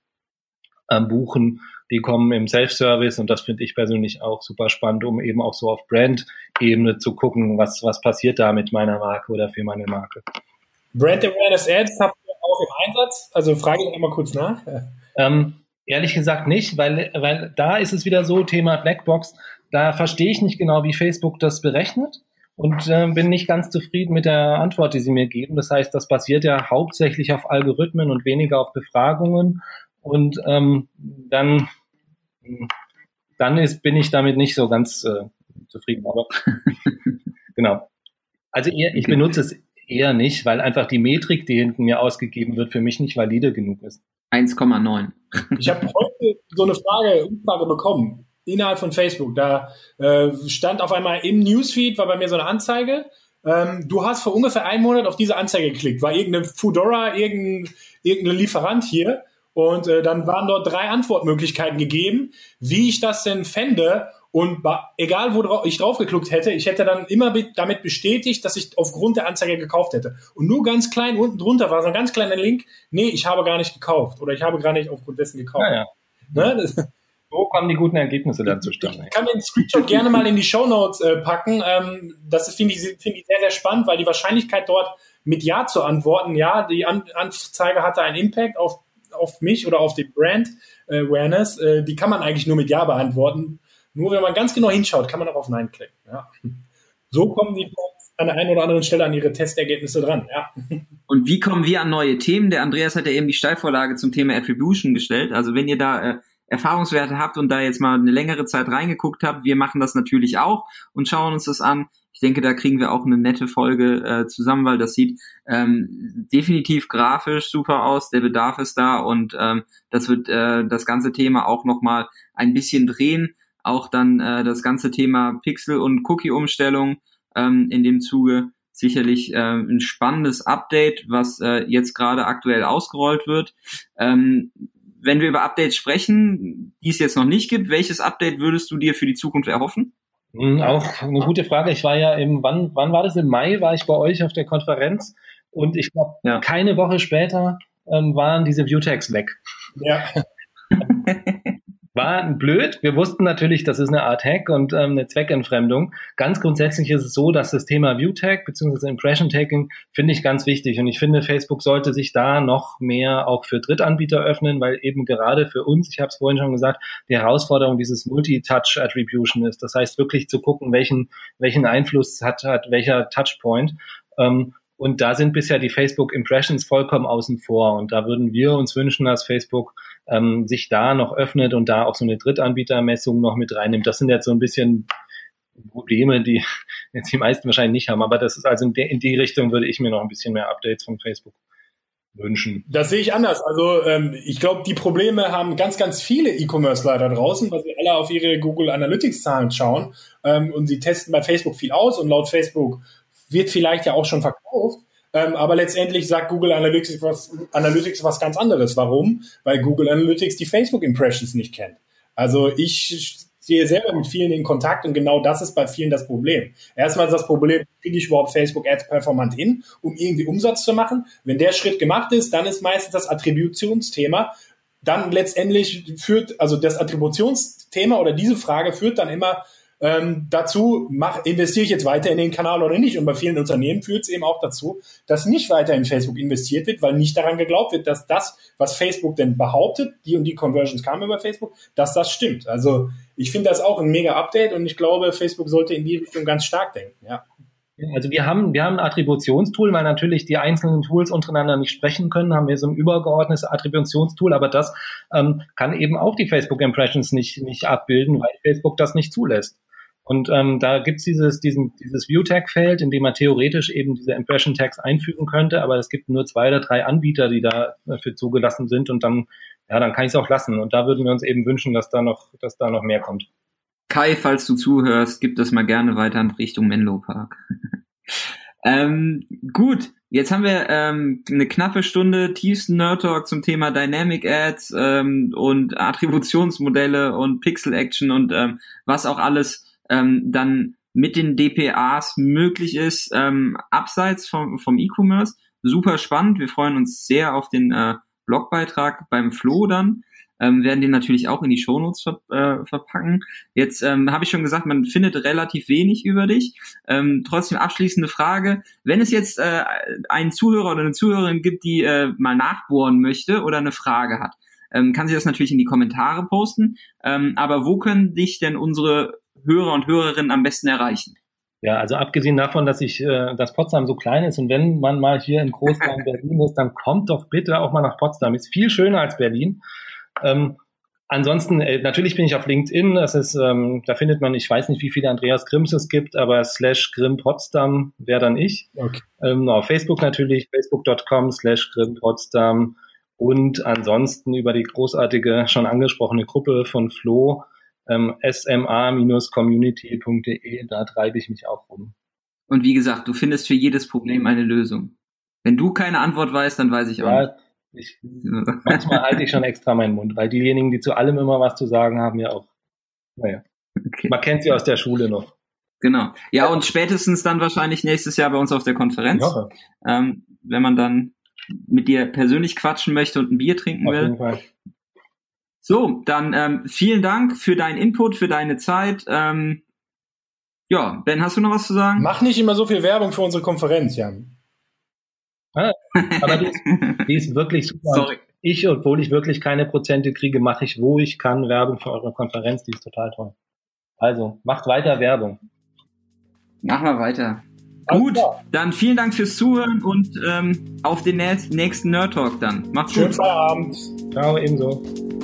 ähm, buchen die kommen im Self-Service und das finde ich persönlich auch super spannend, um eben auch so auf Brand-Ebene zu gucken, was, was passiert da mit meiner Marke oder für meine Marke. Brand Awareness Ads habt ihr auch im Einsatz? Also frage ich einmal kurz nach. Ähm, ehrlich gesagt nicht, weil, weil da ist es wieder so, Thema Blackbox, da verstehe ich nicht genau, wie Facebook das berechnet und äh, bin nicht ganz zufrieden mit der Antwort, die sie mir geben. Das heißt, das basiert ja hauptsächlich auf Algorithmen und weniger auf Befragungen. Und ähm, dann, dann ist, bin ich damit nicht so ganz äh, zufrieden. Aber genau. Also eher, ich benutze es eher nicht, weil einfach die Metrik, die hinten mir ausgegeben wird, für mich nicht valide genug ist. 1,9. Ich habe heute so eine Frage, Umfrage bekommen innerhalb von Facebook. Da äh, stand auf einmal im Newsfeed, war bei mir so eine Anzeige. Ähm, du hast vor ungefähr einem Monat auf diese Anzeige geklickt. War irgendeine Foodora, irgendein, irgendein Lieferant hier. Und äh, dann waren dort drei Antwortmöglichkeiten gegeben, wie ich das denn fände. Und egal, wo ich drauf geklickt hätte, ich hätte dann immer damit bestätigt, dass ich aufgrund der Anzeige gekauft hätte. Und nur ganz klein unten drunter war so ein ganz kleiner Link, nee, ich habe gar nicht gekauft oder ich habe gar nicht aufgrund dessen gekauft. Ja, ja. Ne? So kommen die guten Ergebnisse dann zustande. Ich kann den Screenshot gerne mal in die Show Notes äh, packen. Ähm, das finde ich, find ich sehr, sehr spannend, weil die Wahrscheinlichkeit dort mit Ja zu antworten, ja, die An Anzeige hatte einen Impact auf auf mich oder auf die Brand äh, Awareness, äh, die kann man eigentlich nur mit Ja beantworten. Nur wenn man ganz genau hinschaut, kann man auch auf Nein klicken. Ja. So kommen die an der einen oder anderen Stelle an ihre Testergebnisse dran. Ja. Und wie kommen wir an neue Themen? Der Andreas hat ja eben die Steilvorlage zum Thema Attribution gestellt. Also wenn ihr da äh, Erfahrungswerte habt und da jetzt mal eine längere Zeit reingeguckt habt, wir machen das natürlich auch und schauen uns das an. Ich denke, da kriegen wir auch eine nette Folge äh, zusammen, weil das sieht ähm, definitiv grafisch super aus, der Bedarf ist da und ähm, das wird äh, das ganze Thema auch nochmal ein bisschen drehen. Auch dann äh, das ganze Thema Pixel- und Cookie-Umstellung ähm, in dem Zuge sicherlich äh, ein spannendes Update, was äh, jetzt gerade aktuell ausgerollt wird. Ähm, wenn wir über Updates sprechen, die es jetzt noch nicht gibt, welches Update würdest du dir für die Zukunft erhoffen? Hm, auch eine gute Frage. Ich war ja im, wann, wann war das? Im Mai war ich bei euch auf der Konferenz und ich glaube, ja. keine Woche später ähm, waren diese Viewtags weg. Ja. War blöd. Wir wussten natürlich, das ist eine Art Hack und ähm, eine Zweckentfremdung. Ganz grundsätzlich ist es so, dass das Thema View-Tag bzw. Impression Tagging finde ich ganz wichtig. Und ich finde, Facebook sollte sich da noch mehr auch für Drittanbieter öffnen, weil eben gerade für uns, ich habe es vorhin schon gesagt, die Herausforderung dieses Multi-Touch-Attribution ist. Das heißt wirklich zu gucken, welchen, welchen Einfluss hat, hat welcher Touchpoint. Ähm, und da sind bisher die Facebook Impressions vollkommen außen vor. Und da würden wir uns wünschen, dass Facebook ähm, sich da noch öffnet und da auch so eine Drittanbietermessung noch mit reinnimmt. Das sind jetzt so ein bisschen Probleme, die jetzt die meisten wahrscheinlich nicht haben. Aber das ist also in, de, in die Richtung würde ich mir noch ein bisschen mehr Updates von Facebook wünschen. Das sehe ich anders. Also ähm, ich glaube, die Probleme haben ganz, ganz viele E-Commerce-Leiter draußen, weil sie alle auf ihre Google Analytics-Zahlen schauen ähm, und sie testen bei Facebook viel aus und laut Facebook wird vielleicht ja auch schon verkauft. Ähm, aber letztendlich sagt Google Analytics was, Analytics was ganz anderes. Warum? Weil Google Analytics die Facebook Impressions nicht kennt. Also ich stehe selber mit vielen in Kontakt und genau das ist bei vielen das Problem. Erstmal ist das Problem, kriege ich überhaupt Facebook Ads performant hin, um irgendwie Umsatz zu machen? Wenn der Schritt gemacht ist, dann ist meistens das Attributionsthema dann letztendlich führt, also das Attributionsthema oder diese Frage führt dann immer ähm, dazu mach, investiere ich jetzt weiter in den Kanal oder nicht. Und bei vielen Unternehmen führt es eben auch dazu, dass nicht weiter in Facebook investiert wird, weil nicht daran geglaubt wird, dass das, was Facebook denn behauptet, die und die Conversions kamen über Facebook, dass das stimmt. Also ich finde das auch ein mega Update und ich glaube, Facebook sollte in die Richtung ganz stark denken. Ja. Also wir haben, wir haben ein Attributionstool, weil natürlich die einzelnen Tools untereinander nicht sprechen können, haben wir so ein übergeordnetes Attributionstool, aber das ähm, kann eben auch die Facebook Impressions nicht, nicht abbilden, weil Facebook das nicht zulässt. Und ähm, da gibt's dieses, diesen, dieses View-Tag-Feld, in dem man theoretisch eben diese Impression-Tags einfügen könnte, aber es gibt nur zwei oder drei Anbieter, die dafür zugelassen sind und dann, ja, dann kann ich es auch lassen. Und da würden wir uns eben wünschen, dass da noch, dass da noch mehr kommt. Kai, falls du zuhörst, gib das mal gerne weiter in Richtung Menlo Park. ähm, gut, jetzt haben wir ähm, eine knappe Stunde tiefsten Nerd Talk zum Thema Dynamic Ads ähm, und Attributionsmodelle und Pixel Action und ähm, was auch alles ähm, dann mit den DPAs möglich ist, ähm, abseits vom, vom E-Commerce. Super spannend. Wir freuen uns sehr auf den äh, Blogbeitrag beim Flo dann ähm, werden den natürlich auch in die Shownotes ver äh, verpacken. Jetzt ähm, habe ich schon gesagt, man findet relativ wenig über dich. Ähm, trotzdem abschließende Frage. Wenn es jetzt äh, einen Zuhörer oder eine Zuhörerin gibt, die äh, mal nachbohren möchte oder eine Frage hat, ähm, kann sie das natürlich in die Kommentare posten. Ähm, aber wo können dich denn unsere Hörer und Hörerinnen am besten erreichen? Ja, also abgesehen davon, dass ich, äh, dass Potsdam so klein ist und wenn man mal hier in Großraum Berlin ist, dann kommt doch bitte auch mal nach Potsdam. Ist viel schöner als Berlin. Ähm, ansonsten, äh, natürlich bin ich auf LinkedIn. Das ist, ähm, da findet man, ich weiß nicht, wie viele Andreas Grimms es gibt, aber slash Grimm Potsdam wäre dann ich. Okay. Ähm, auf Facebook natürlich, facebook.com slash Grimm Potsdam. Und ansonsten über die großartige, schon angesprochene Gruppe von Flo, ähm, sma-community.de, da treibe ich mich auch rum. Und wie gesagt, du findest für jedes Problem eine Lösung. Wenn du keine Antwort weißt, dann weiß ich auch ja, nicht. Ich, manchmal halte ich schon extra meinen Mund, weil diejenigen, die zu allem immer was zu sagen haben, ja auch, naja, okay. man kennt sie aus der Schule noch. Genau. Ja, und spätestens dann wahrscheinlich nächstes Jahr bei uns auf der Konferenz, ähm, wenn man dann mit dir persönlich quatschen möchte und ein Bier trinken auf will. So, dann ähm, vielen Dank für deinen Input, für deine Zeit. Ähm, ja, Ben, hast du noch was zu sagen? Mach nicht immer so viel Werbung für unsere Konferenz, Jan. Ja, aber die ist, die ist wirklich super. Sorry. Ich, obwohl ich wirklich keine Prozente kriege, mache ich, wo ich kann, Werbung für eure Konferenz. Die ist total toll. Also, macht weiter Werbung. Machen wir weiter. Gut, dann vielen Dank fürs Zuhören und ähm, auf den nächsten Nerd Talk dann. Macht's Schönen gut. Schönen Feierabend. Ciao, ebenso.